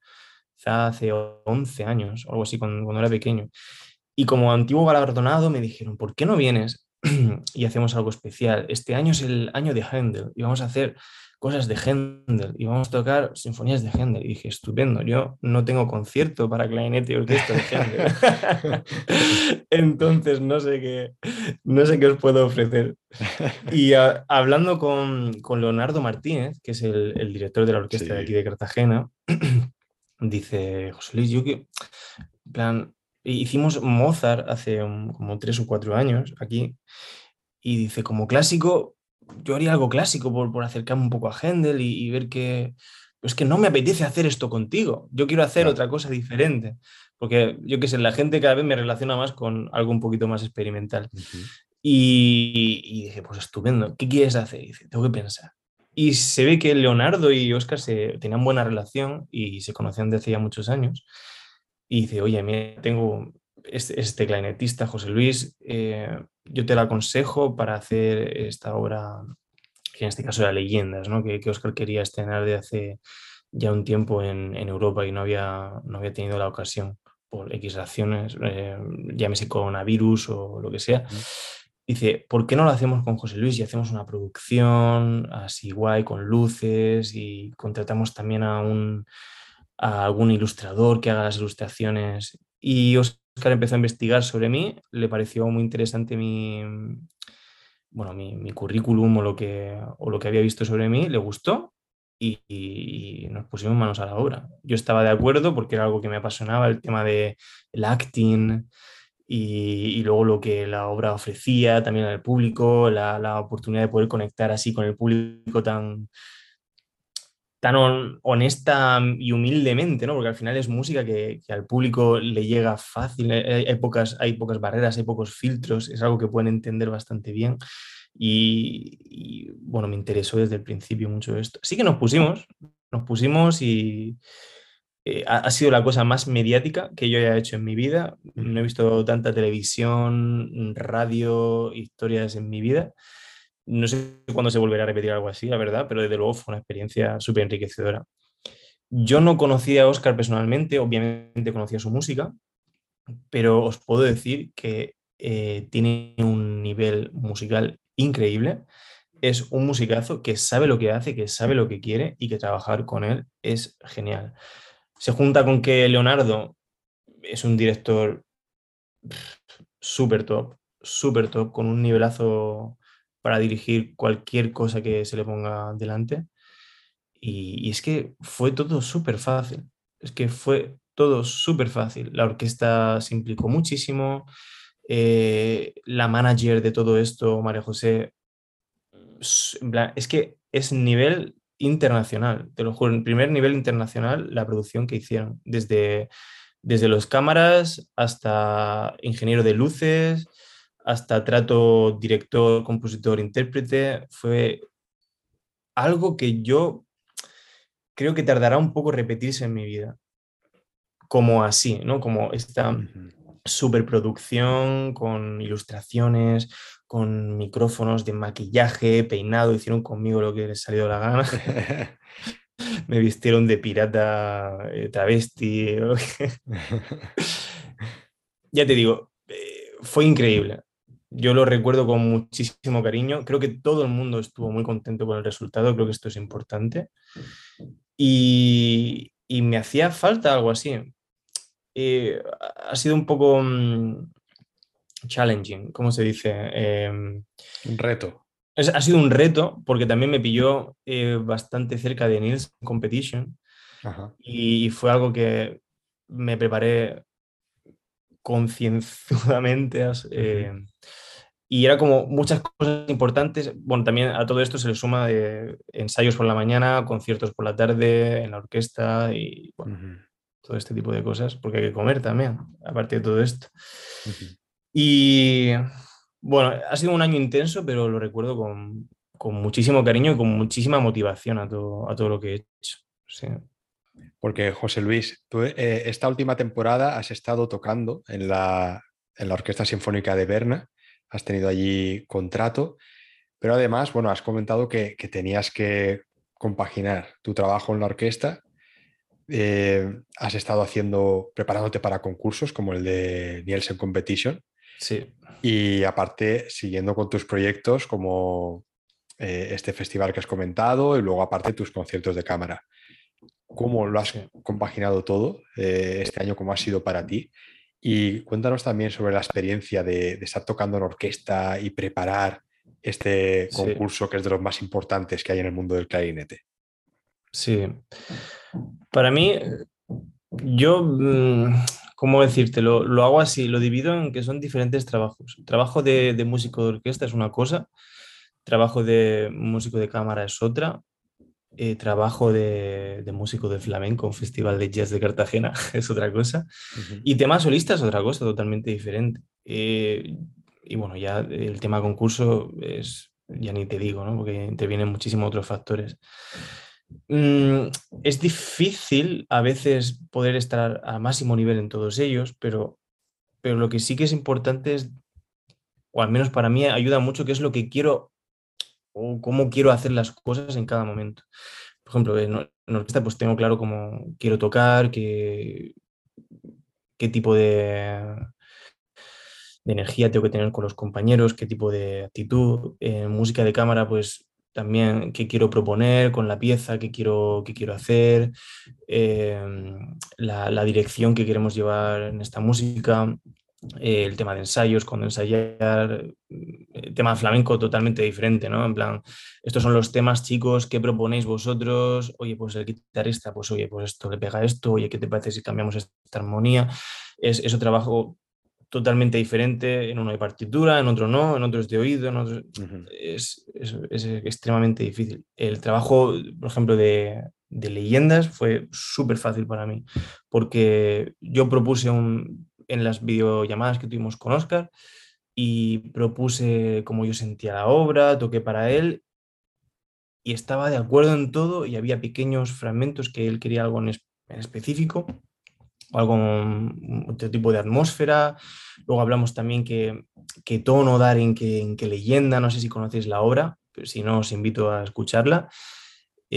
hace 11 años o algo así, cuando, cuando era pequeño. Y como antiguo galardonado me dijeron, ¿por qué no vienes [clears throat] y hacemos algo especial? Este año es el año de Händel y vamos a hacer cosas de Händel y vamos a tocar sinfonías de Händel. Y dije, estupendo, yo no tengo concierto para clarinete y orquesta de Händel. [laughs] Entonces no sé qué, no sé qué os puedo ofrecer. Y hablando con, con, Leonardo Martínez, que es el, el director de la orquesta de aquí de Cartagena, [clears throat] dice, José Luis, yo que, plan, hicimos Mozart hace como tres o cuatro años aquí, y dice, como clásico, yo haría algo clásico por, por acercarme un poco a Händel y, ver que, es que no me apetece hacer esto contigo, yo quiero hacer otra cosa diferente, porque yo qué sé, la gente cada vez me relaciona más con algo un poquito más experimental. y, y, dije, pues estupendo, ¿qué quieres hacer? Y dice, tengo que pensar. Y se ve que Leonardo y Oscar se, tenían buena relación y se conocían desde ya muchos años. Y dice, oye, mira, tengo este, este clarinetista, José Luis, eh, yo te lo aconsejo para hacer esta obra, que en este caso era Leyendas, ¿no? que, que Oscar quería estrenar de hace ya un tiempo en, en, Europa y no había, no había tenido la ocasión por X razones, eh, llámese coronavirus o lo que sea dice, ¿por qué no lo hacemos con José Luis y hacemos una producción así guay, con luces y contratamos también a, un, a algún ilustrador que haga las ilustraciones? Y Oscar empezó a investigar sobre mí, le pareció muy interesante mi, bueno, mi, mi currículum o lo, que, o lo que había visto sobre mí, le gustó y, y, nos pusimos manos a la obra. Yo estaba de acuerdo porque era algo que me apasionaba, el tema del el acting, y, luego lo que la obra ofrecía también al público, la, la, oportunidad de poder conectar así con el público tan, tan honesta y humildemente, ¿no? porque al final es música que, al público le llega fácil, hay, pocas, hay pocas barreras, hay pocos filtros, es algo que pueden entender bastante bien. Y, bueno, me interesó desde el principio mucho esto. Así que nos pusimos, nos pusimos y, eh, ha, sido la cosa más mediática que yo haya hecho en mi vida. No he visto tanta televisión, radio, historias en mi vida. No sé cuándo se volverá a repetir algo así, la verdad, pero desde luego fue una experiencia súper enriquecedora. Yo no conocía a Oscar personalmente, obviamente conocía su música, pero os puedo decir que eh, tiene un nivel musical increíble. Es un musicazo que sabe lo que hace, que sabe lo que quiere y que trabajar con él es genial. Se junta con que Leonardo es un director súper top, súper top, con un nivelazo para dirigir cualquier cosa que se le ponga delante. Y, es que fue todo súper fácil. Es que fue todo súper fácil. La orquesta se implicó muchísimo. Eh, la manager de todo esto, María José, es que es nivel internacional, te lo juro, en primer nivel internacional la producción que hicieron, desde, desde los cámaras hasta ingeniero de luces, hasta trato director, compositor, intérprete, fue algo que yo creo que tardará un poco repetirse en mi vida, como así, ¿no? Como esta superproducción con ilustraciones, con micrófonos de maquillaje, peinado, hicieron conmigo lo que les salió la gana. [laughs] Me vistieron de pirata eh, travesti. [laughs] ya te digo, eh, fue increíble. Yo lo recuerdo con muchísimo cariño. Creo que todo el mundo estuvo muy contento con el resultado. Creo que esto es importante. Y, y me hacía falta algo así. Eh, ha sido un poco mm, challenging, ¿cómo se dice? Em, un reto. ha sido un reto porque también me pilló eh, bastante cerca de Nils Competition Y, fue algo que me preparé concienzudamente eh, y era como muchas cosas importantes. Bueno, también a todo esto se le suma de ensayos por la mañana, conciertos por la tarde, en la orquesta y todo este tipo de cosas, porque hay que comer también, aparte de todo esto. Y bueno, ha sido un año intenso, pero lo recuerdo con, con muchísimo cariño y con muchísima motivación a todo, a todo lo que he hecho. Porque José Luis, tú eh, esta última temporada has estado tocando en la, en la Orquesta Sinfónica de Berna, has tenido allí contrato, pero además, bueno, has comentado que, que tenías que compaginar tu trabajo en la orquesta. Eh, has estado haciendo, preparándote para concursos como el de Nielsen Competition. Sí. Y aparte, siguiendo con tus proyectos como eh, este festival que has comentado y luego aparte tus conciertos de cámara. ¿Cómo lo has compaginado todo eh, este año? ¿Cómo ha sido para ti? Y cuéntanos también sobre la experiencia de, estar tocando en orquesta y preparar este concurso que es de los más importantes que hay en el mundo del clarinete. Sí. Para mí, yo, mm, ¿cómo decirte? Lo, lo, hago así, lo divido en que son diferentes trabajos. trabajo de, de músico de orquesta es una cosa, trabajo de músico de cámara es otra, eh, trabajo de, músico de flamenco, un festival de jazz de Cartagena, [laughs] es otra cosa. Y tema solista es otra cosa totalmente diferente. Eh, y bueno, ya el tema concurso es, ya ni te digo, ¿no? Porque intervienen muchísimos otros factores. Mm, es difícil a veces poder estar a máximo nivel en todos ellos, pero, pero lo que sí que es importante es, o al menos para mí ayuda mucho, que es lo que quiero o cómo quiero hacer las cosas en cada momento. Por ejemplo, en, orquesta pues tengo claro cómo quiero tocar, qué, qué tipo de, de energía tengo que tener con los compañeros, qué tipo de actitud. En música de cámara, pues también qué quiero proponer con la pieza, qué quiero, qué quiero hacer, em, la, la, dirección que queremos llevar en esta música, el tema de ensayos, cuando ensayar, el tema de flamenco totalmente diferente, ¿no? En plan, estos son los temas, chicos, ¿qué proponéis vosotros? Oye, pues el guitarrista, pues oye, pues esto le pega esto, oye, ¿qué te parece si cambiamos esta armonía? Es, eso trabajo totalmente diferente, en uno hay partitura, en otro no, en otro es de oído, en otro... es, es, extremadamente difícil. El trabajo, por ejemplo, de, de leyendas fue súper fácil para mí, porque yo propuse un, en las videollamadas que tuvimos con Oscar y propuse cómo yo sentía la obra, toqué para él y estaba de acuerdo en todo y había pequeños fragmentos que él quería algo en, específico, algo, otro tipo de atmósfera. Luego hablamos también que, qué tono dar en qué, en qué leyenda, no sé si conocéis la obra, pero si no os invito a escucharla.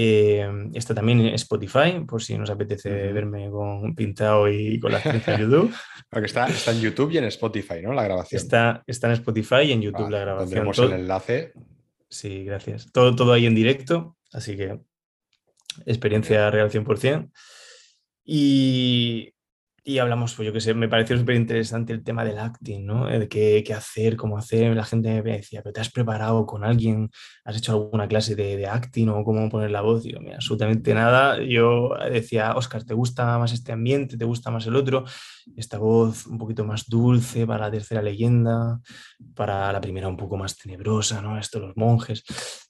Eh, está también en Spotify, por si nos apetece verme con pintado y con la experiencia de YouTube. está, está en YouTube y en Spotify, ¿no? La grabación. Está, está en Spotify y en YouTube la grabación. Tendremos el enlace. Sí, gracias. Todo, todo ahí en directo, así que experiencia real 100%. Y, y hablamos, pues yo que sé, me pareció súper interesante el tema del acting, ¿no? De qué, qué, hacer, cómo hacer. La gente me decía, ¿pero te has preparado con alguien? ¿Has hecho alguna clase de, acting o cómo poner la voz? Y yo, mira, absolutamente nada. Yo decía, Oscar, ¿te gusta más este ambiente? ¿Te gusta más el otro? Esta voz un poquito más dulce para la tercera leyenda, para la primera un poco más tenebrosa, ¿no? Esto, los monjes.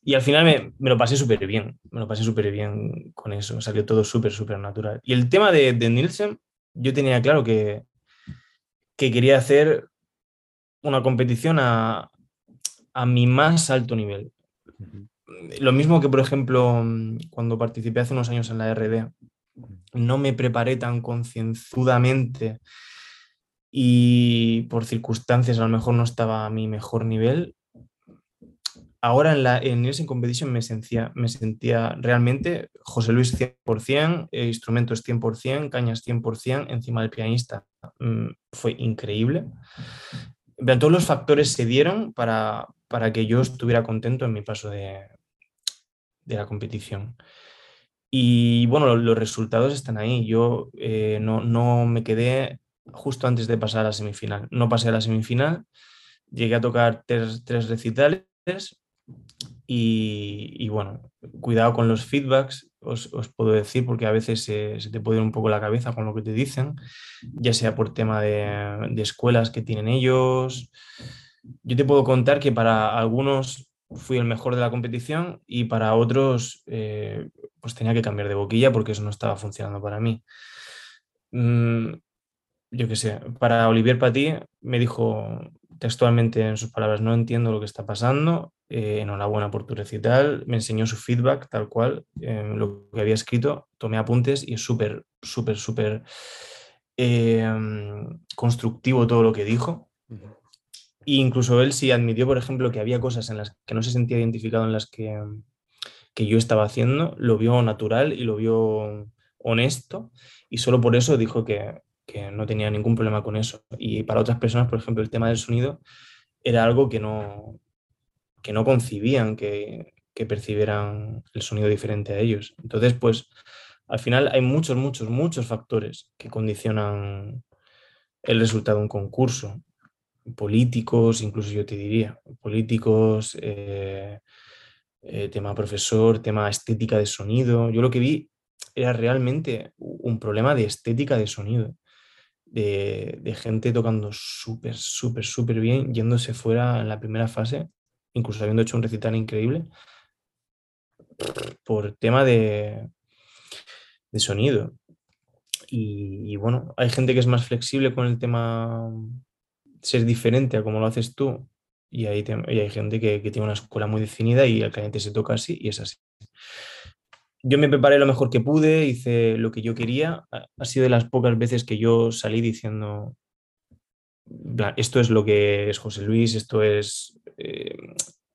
Y al final me, me lo pasé súper bien, me lo pasé súper bien con eso. Salió todo súper, súper natural. Y el tema de, de Nielsen yo tenía claro que, que quería hacer una competición a, a, mi más alto nivel. Lo mismo que, por ejemplo, cuando participé hace unos años en la RD, no me preparé tan concienzudamente y por circunstancias a lo mejor no estaba a mi mejor nivel, ahora en, la, en Nielsen Competition me sentía, me sentía realmente José Luis 100%, eh, instrumentos 100%, cañas 100%, encima del pianista. Mm, fue increíble. Pero todos los factores se dieron para, para que yo estuviera contento en mi paso de, de la competición. Y bueno, los, resultados están ahí. Yo eh, no, no me quedé justo antes de pasar a la semifinal. No pasé a la semifinal, llegué a tocar tres, tres recitales y, bueno, cuidado con los feedbacks, os, puedo decir, porque a veces se, te puede ir un poco la cabeza con lo que te dicen, ya sea por tema de, escuelas que tienen ellos. Yo te puedo contar que para algunos fui el mejor de la competición y para otros eh, pues tenía que cambiar de boquilla porque eso no estaba funcionando para mí. Mm, yo qué sé, para Olivier Paty me dijo textualmente en sus palabras, no entiendo lo que está pasando, eh, enhorabuena por tu recital, me enseñó su feedback tal cual, eh, lo que había escrito, tomé apuntes y es súper, súper, súper eh, constructivo todo lo que dijo. E incluso él sí admitió, por ejemplo, que había cosas en las que no se sentía identificado en las que, que yo estaba haciendo, lo vio natural y lo vio honesto y solo por eso dijo que, que no tenía ningún problema con eso. Y para otras personas, por ejemplo, el tema del sonido era algo que no, que no concibían que, percibieran el sonido diferente a ellos. Entonces, pues al final hay muchos, muchos, muchos factores que condicionan el resultado de un concurso. Políticos, incluso yo te diría, políticos, eh, eh, tema profesor, tema estética de sonido. Yo lo que vi era realmente un problema de estética de sonido de, gente tocando súper, súper, súper bien, yéndose fuera en la primera fase, incluso habiendo hecho un recital increíble, por tema de, de sonido. Y, bueno, hay gente que es más flexible con el tema ser diferente a como lo haces tú, y, hay, y hay gente que, que, tiene una escuela muy definida y el cliente se toca así y es así yo me preparé lo mejor que pude, hice lo que yo quería. Ha sido de las pocas veces que yo salí diciendo, esto es lo que es José Luis, esto es... Eh,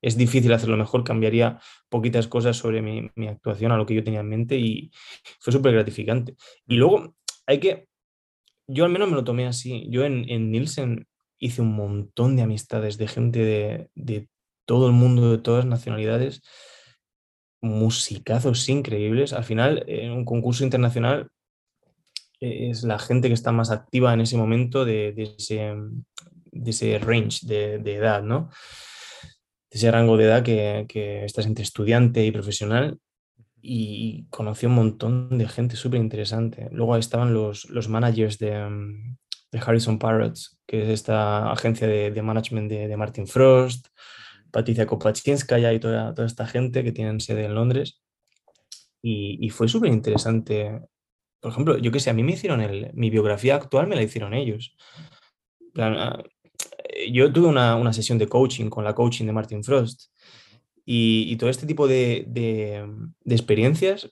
es difícil hacerlo mejor, cambiaría poquitas cosas sobre mi, actuación a lo que yo tenía en mente y fue súper gratificante. Y luego hay que, yo al menos me lo tomé así, yo en, en Nielsen hice un montón de amistades de gente de, de todo el mundo, de todas nacionalidades musicazos increíbles. Al final, en un concurso internacional eh, es la gente que está más activa en ese momento de, ese, de ese, range de, edad, ¿no? De ese rango de edad que, que estás entre estudiante y profesional y conocí un montón de gente súper interesante. Luego estaban los, los managers de, de, Harrison Parrots, que es esta agencia de, de management de, Martin Frost. Patricia Kopachinskaya y toda, toda esta gente que tienen sede en Londres. Y, fue súper interesante. Por ejemplo, yo que sé, a mí me hicieron el, mi biografía actual, me la hicieron ellos. Ah, yo tuve una, sesión de coaching con la coaching de Martin Frost y, todo este tipo de, de experiencias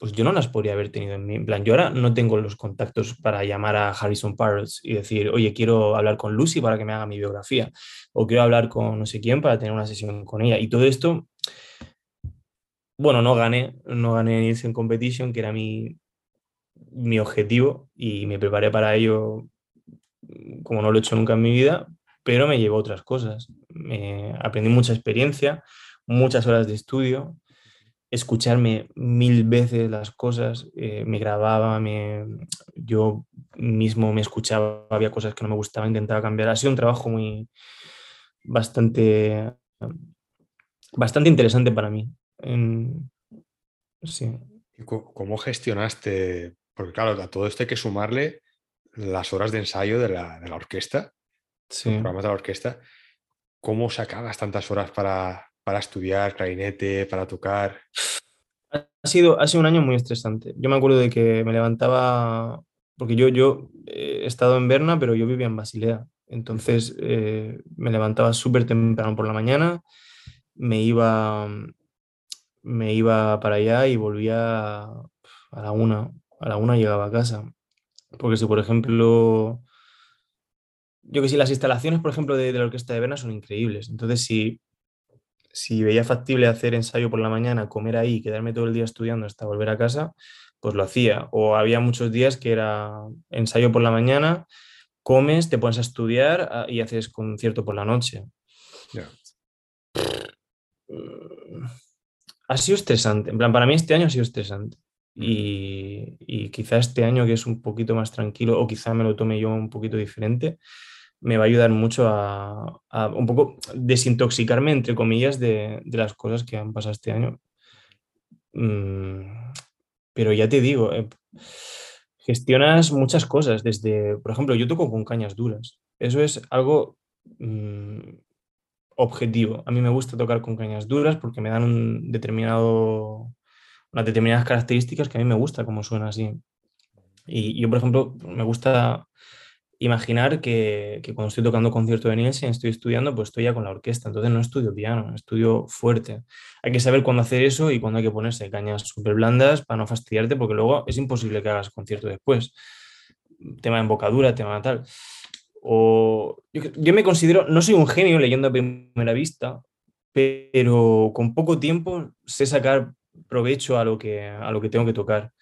pues yo no las podría haber tenido en mi en plan. Yo ahora no tengo los contactos para llamar a Harrison Parrots y decir, oye, quiero hablar con Lucy para que me haga mi biografía, o quiero hablar con no sé quién para tener una sesión con ella. Y todo esto, bueno, no gané, no gané en Competition, que era mi, mi objetivo, y me preparé para ello como no lo he hecho nunca en mi vida, pero me llevó otras cosas. Me aprendí mucha experiencia, muchas horas de estudio, escucharme mil veces las cosas, eh, me grababa, me, yo mismo me escuchaba, había cosas que no me gustaban, intentaba cambiar. Ha sido un trabajo muy bastante, bastante interesante para mí. sí. ¿Cómo gestionaste? Porque claro, a todo esto hay que sumarle las horas de ensayo de la, de la orquesta, sí. programas de la orquesta. ¿Cómo sacabas tantas horas para, para estudiar clarinete, para tocar? Ha sido, ha sido un año muy estresante. Yo me acuerdo de que me levantaba, porque yo, yo he estado en Berna, pero yo vivía en Basilea. Entonces eh, me levantaba súper temprano por la mañana, me iba, me iba para allá y volvía a la una. A la una llegaba a casa. Porque si, por ejemplo, yo que sé, las instalaciones, por ejemplo, de, de la Orquesta de Berna son increíbles. Entonces, si si veía factible hacer ensayo por la mañana, comer ahí y quedarme todo el día estudiando hasta volver a casa, pues lo hacía. O había muchos días que era ensayo por la mañana, comes, te pones a estudiar ah, y haces concierto por la noche. Ha sido estresante. En plan, para mí este año ha sido estresante. Y, y quizá este año que es un poquito más tranquilo, o quizá me lo tome yo un poquito diferente, me va a ayudar mucho a, un poco desintoxicarme, entre comillas, de, las cosas que han pasado este año. Mm, pero ya te digo, eh, gestionas muchas cosas, desde, por ejemplo, yo toco con cañas duras. Eso es algo mm, objetivo. A mí me gusta tocar con cañas duras porque me dan un determinado, unas determinadas características que a mí me gusta como suena así. Y yo, por ejemplo, me gusta imaginar que, que, cuando estoy tocando concierto de Nielsen, estoy estudiando, pues estoy ya con la orquesta, entonces no estudio piano, estudio fuerte. Hay que saber cuándo hacer eso y cuándo hay que ponerse cañas súper blandas para no fastidiarte, porque luego es imposible que hagas concierto después. Tema de embocadura, tema tal. O yo, yo me considero, no soy un genio leyendo a primera vista, pero con poco tiempo sé sacar provecho a lo que, a lo que tengo que tocar.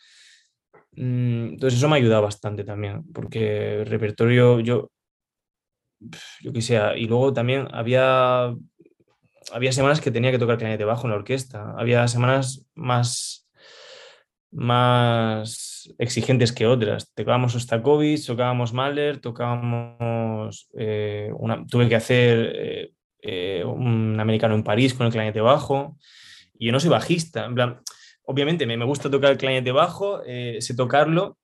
Mm, entonces eso me ha ayudado bastante también, porque el repertorio yo, yo qué sé, y luego también había, había semanas que tenía que tocar clarinete bajo en la orquesta, había semanas más, más exigentes que otras. Tocábamos Ostakovich, tocábamos Mahler, tocábamos, eh, una, tuve que hacer eh, eh, un americano en París con el clarinete bajo, y yo no soy bajista, en plan obviamente me, gusta tocar el clarinete bajo, eh, sé tocarlo,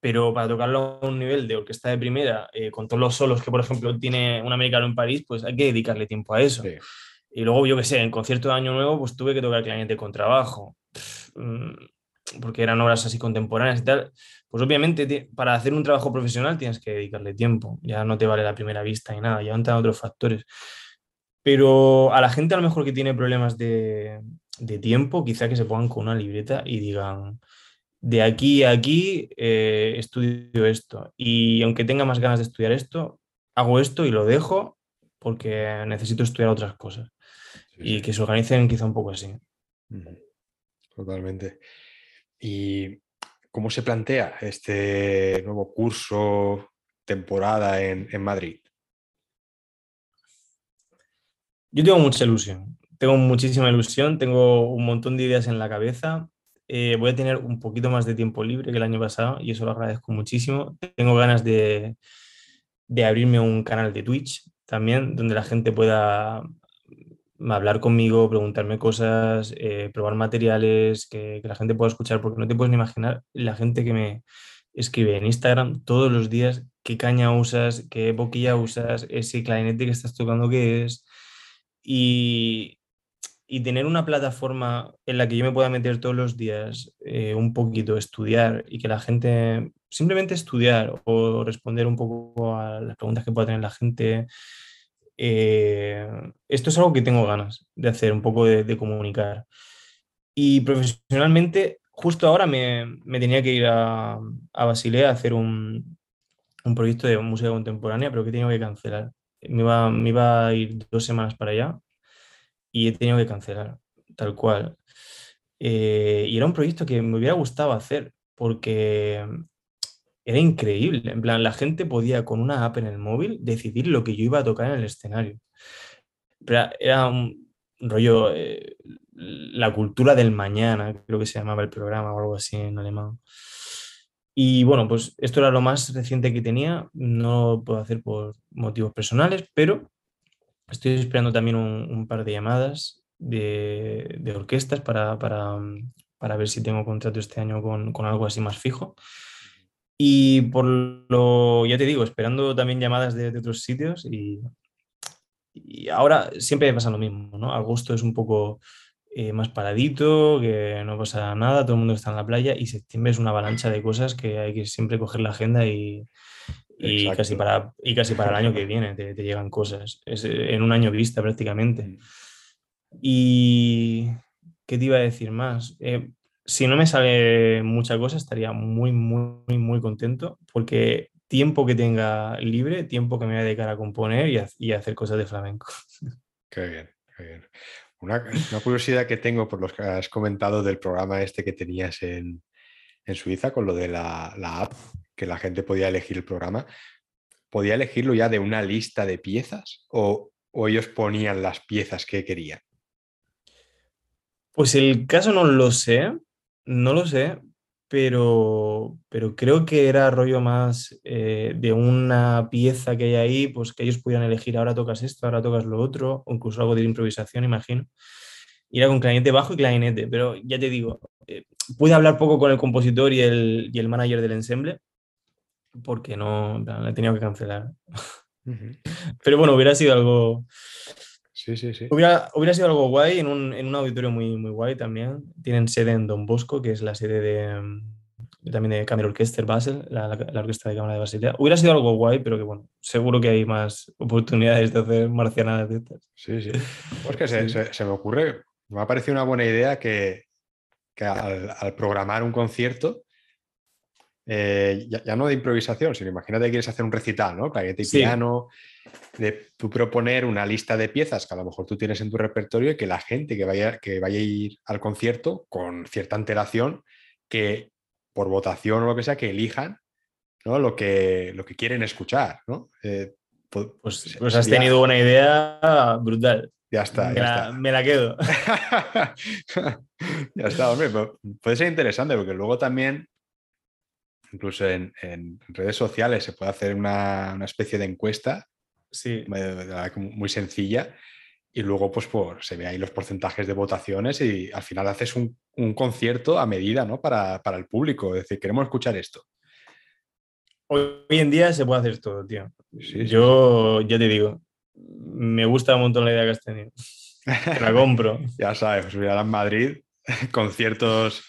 pero para tocarlo a un nivel de orquesta de primera, eh, con todos los solos que, por ejemplo, tiene un americano en París, pues hay que dedicarle tiempo a eso. Y luego, yo qué sé, en concierto de Año Nuevo, pues tuve que tocar el clarinete con trabajo, mm, porque eran obras así contemporáneas y tal. Pues obviamente, para hacer un trabajo profesional tienes que dedicarle tiempo, ya no te vale la primera vista y nada, ya entran otros factores. Pero a la gente a lo mejor que tiene problemas de, de tiempo, quizá que se pongan con una libreta y digan, de aquí a aquí eh, estudio esto. Y aunque tenga más ganas de estudiar esto, hago esto y lo dejo porque necesito estudiar otras cosas. y que se organicen quizá un poco así. Totalmente. ¿Y cómo se plantea este nuevo curso, temporada en, en Madrid? Yo tengo mucha ilusión tengo muchísima ilusión, tengo un montón de ideas en la cabeza. Eh, voy a tener un poquito más de tiempo libre que el año pasado y eso lo agradezco muchísimo. Tengo ganas de, de abrirme un canal de Twitch también, donde la gente pueda hablar conmigo, preguntarme cosas, eh, probar materiales, que, la gente pueda escuchar, porque no te puedes ni imaginar la gente que me escribe en Instagram todos los días qué caña usas, qué boquilla usas, ese clarinete que estás tocando qué es. Y tener una plataforma en la que yo me pueda meter todos los días eh, un poquito, estudiar y que la gente, simplemente estudiar o responder un poco a las preguntas que pueda tener la gente, eh, esto es algo que tengo ganas de hacer, un poco de, comunicar. Y profesionalmente, justo ahora me, tenía que ir a, a, Basilea a hacer un, un proyecto de música contemporánea, pero que tenido que cancelar. Me iba, me iba a ir dos semanas para allá y he tenido que cancelar, tal cual. Eh, y era un proyecto que me hubiera gustado hacer porque era increíble. En plan, la gente podía con una app en el móvil decidir lo que yo iba a tocar en el escenario. Pero era un rollo, eh, la cultura del mañana, creo que se llamaba el programa o algo así en alemán. Y bueno, pues esto era lo más reciente que tenía, no puedo hacer por motivos personales, pero Estoy esperando también un, par de llamadas de, orquestas para, ver si tengo contrato este año con, algo así más fijo. Y por lo, ya te digo, esperando también llamadas de, otros sitios y, ahora siempre pasa lo mismo, ¿no? Agosto es un poco eh, más paradito, que no pasa nada, todo el mundo está en la playa y septiembre es una avalancha de cosas que hay que siempre coger la agenda y, y casi, para, y casi para el año que viene te, llegan cosas. Es eh, en un año vista prácticamente. Mm. Y. ¿Qué te iba a decir más? Eh, si no me sale mucha cosa, estaría muy, muy, muy contento porque tiempo que tenga libre, tiempo que me voy a dedicar a componer y a, y a hacer cosas de flamenco. Qué bien, qué bien. Una, curiosidad que tengo por lo que has comentado del programa este que tenías en, en Suiza con lo de la, la app que la gente podía elegir el programa, ¿podía elegirlo ya de una lista de piezas o, ellos ponían las piezas que querían? Pues el caso no lo sé, no lo sé, pero, pero creo que era rollo más eh, de una pieza que hay ahí, pues que ellos podían elegir, ahora tocas esto, ahora tocas lo otro, o incluso algo de improvisación, imagino. Y era con clarinete bajo y clarinete, pero ya te digo, eh, pude hablar poco con el compositor y el, y el manager del ensemble, porque no, la he tenido que cancelar. [laughs] Pero bueno, hubiera sido algo... Sí, sí, sí. Hubiera, hubiera sido algo guay en un, en un, auditorio muy, muy guay también. Tienen sede en Don Bosco, que es la sede de, también de Camera Orchester Basel, la, orquesta de cámara de Basilea. Hubiera sido algo guay, pero que bueno, seguro que hay más oportunidades de hacer marcianadas de estas. Sí, sí. [laughs] Pues que se, me ocurre, me ha parecido una buena idea que, al, programar un concierto, eh, ya, no de improvisación, sino imagínate que quieres hacer un recital, ¿no? Clarinete y piano, de tú proponer una lista de piezas que a lo mejor tú tienes en tu repertorio y que la gente que vaya, que vaya a ir al concierto con cierta antelación, que por votación o lo que sea, que elijan ¿no? lo, que, lo que quieren escuchar. ¿no? Eh, pues, pues, pues has tenido una idea brutal. Ya está, me ya la, está. Me la quedo. [laughs] ya está, hombre. Puede ser interesante porque luego también, incluso en, redes sociales, se puede hacer una, una especie de encuesta sí. muy sencilla y luego pues por, se ve ahí los porcentajes de votaciones y al final haces un, concierto a medida ¿no? para, el público. Es decir, queremos escuchar esto. Hoy en día se puede hacer todo, tío. Yo ya te digo, me gusta un montón la idea que has tenido. [laughs] la compro. ya sabes, pues en Madrid, [laughs] conciertos,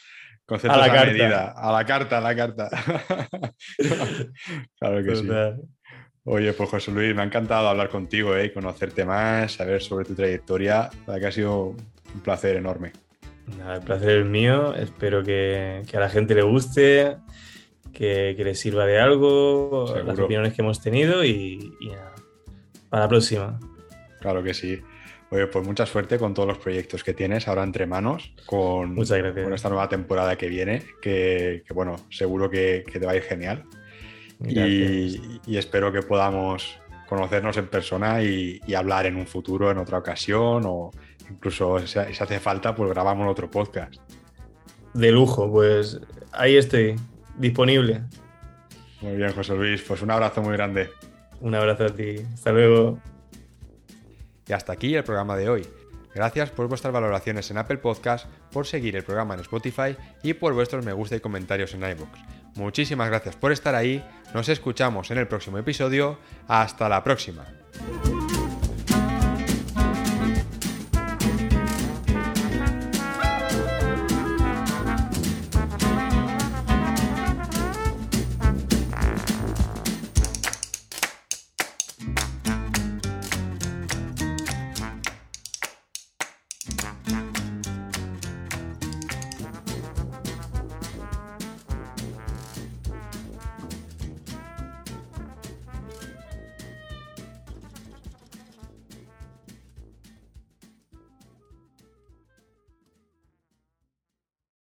conciertos a, la medida. A la carta, a la carta. [laughs] claro que sí. Oye, pues José Luis, me ha encantado hablar contigo ¿eh? y conocerte más, saber sobre tu trayectoria. La que ha sido un placer enorme. el placer es mío. Espero que, a la gente le guste, que, le sirva de algo, las opiniones que hemos tenido y, para la próxima. Claro que sí. Oye, pues mucha suerte con todos los proyectos que tienes ahora entre manos, con, esta nueva temporada que viene, que, bueno, seguro que, que te va a ir genial. Y, espero que podamos conocernos en persona y, hablar en un futuro, en otra ocasión, o incluso si, hace falta, pues grabamos otro podcast. De lujo, pues ahí estoy, disponible. Muy bien, José Luis, pues un abrazo muy grande. Un abrazo a ti, hasta luego. Y hasta aquí el programa de hoy. Gracias por vuestras valoraciones en Apple Podcast, por seguir el programa en Spotify y por vuestros me gusta y comentarios en iVoox. Muchísimas gracias por estar ahí, nos escuchamos en el próximo episodio, hasta la próxima.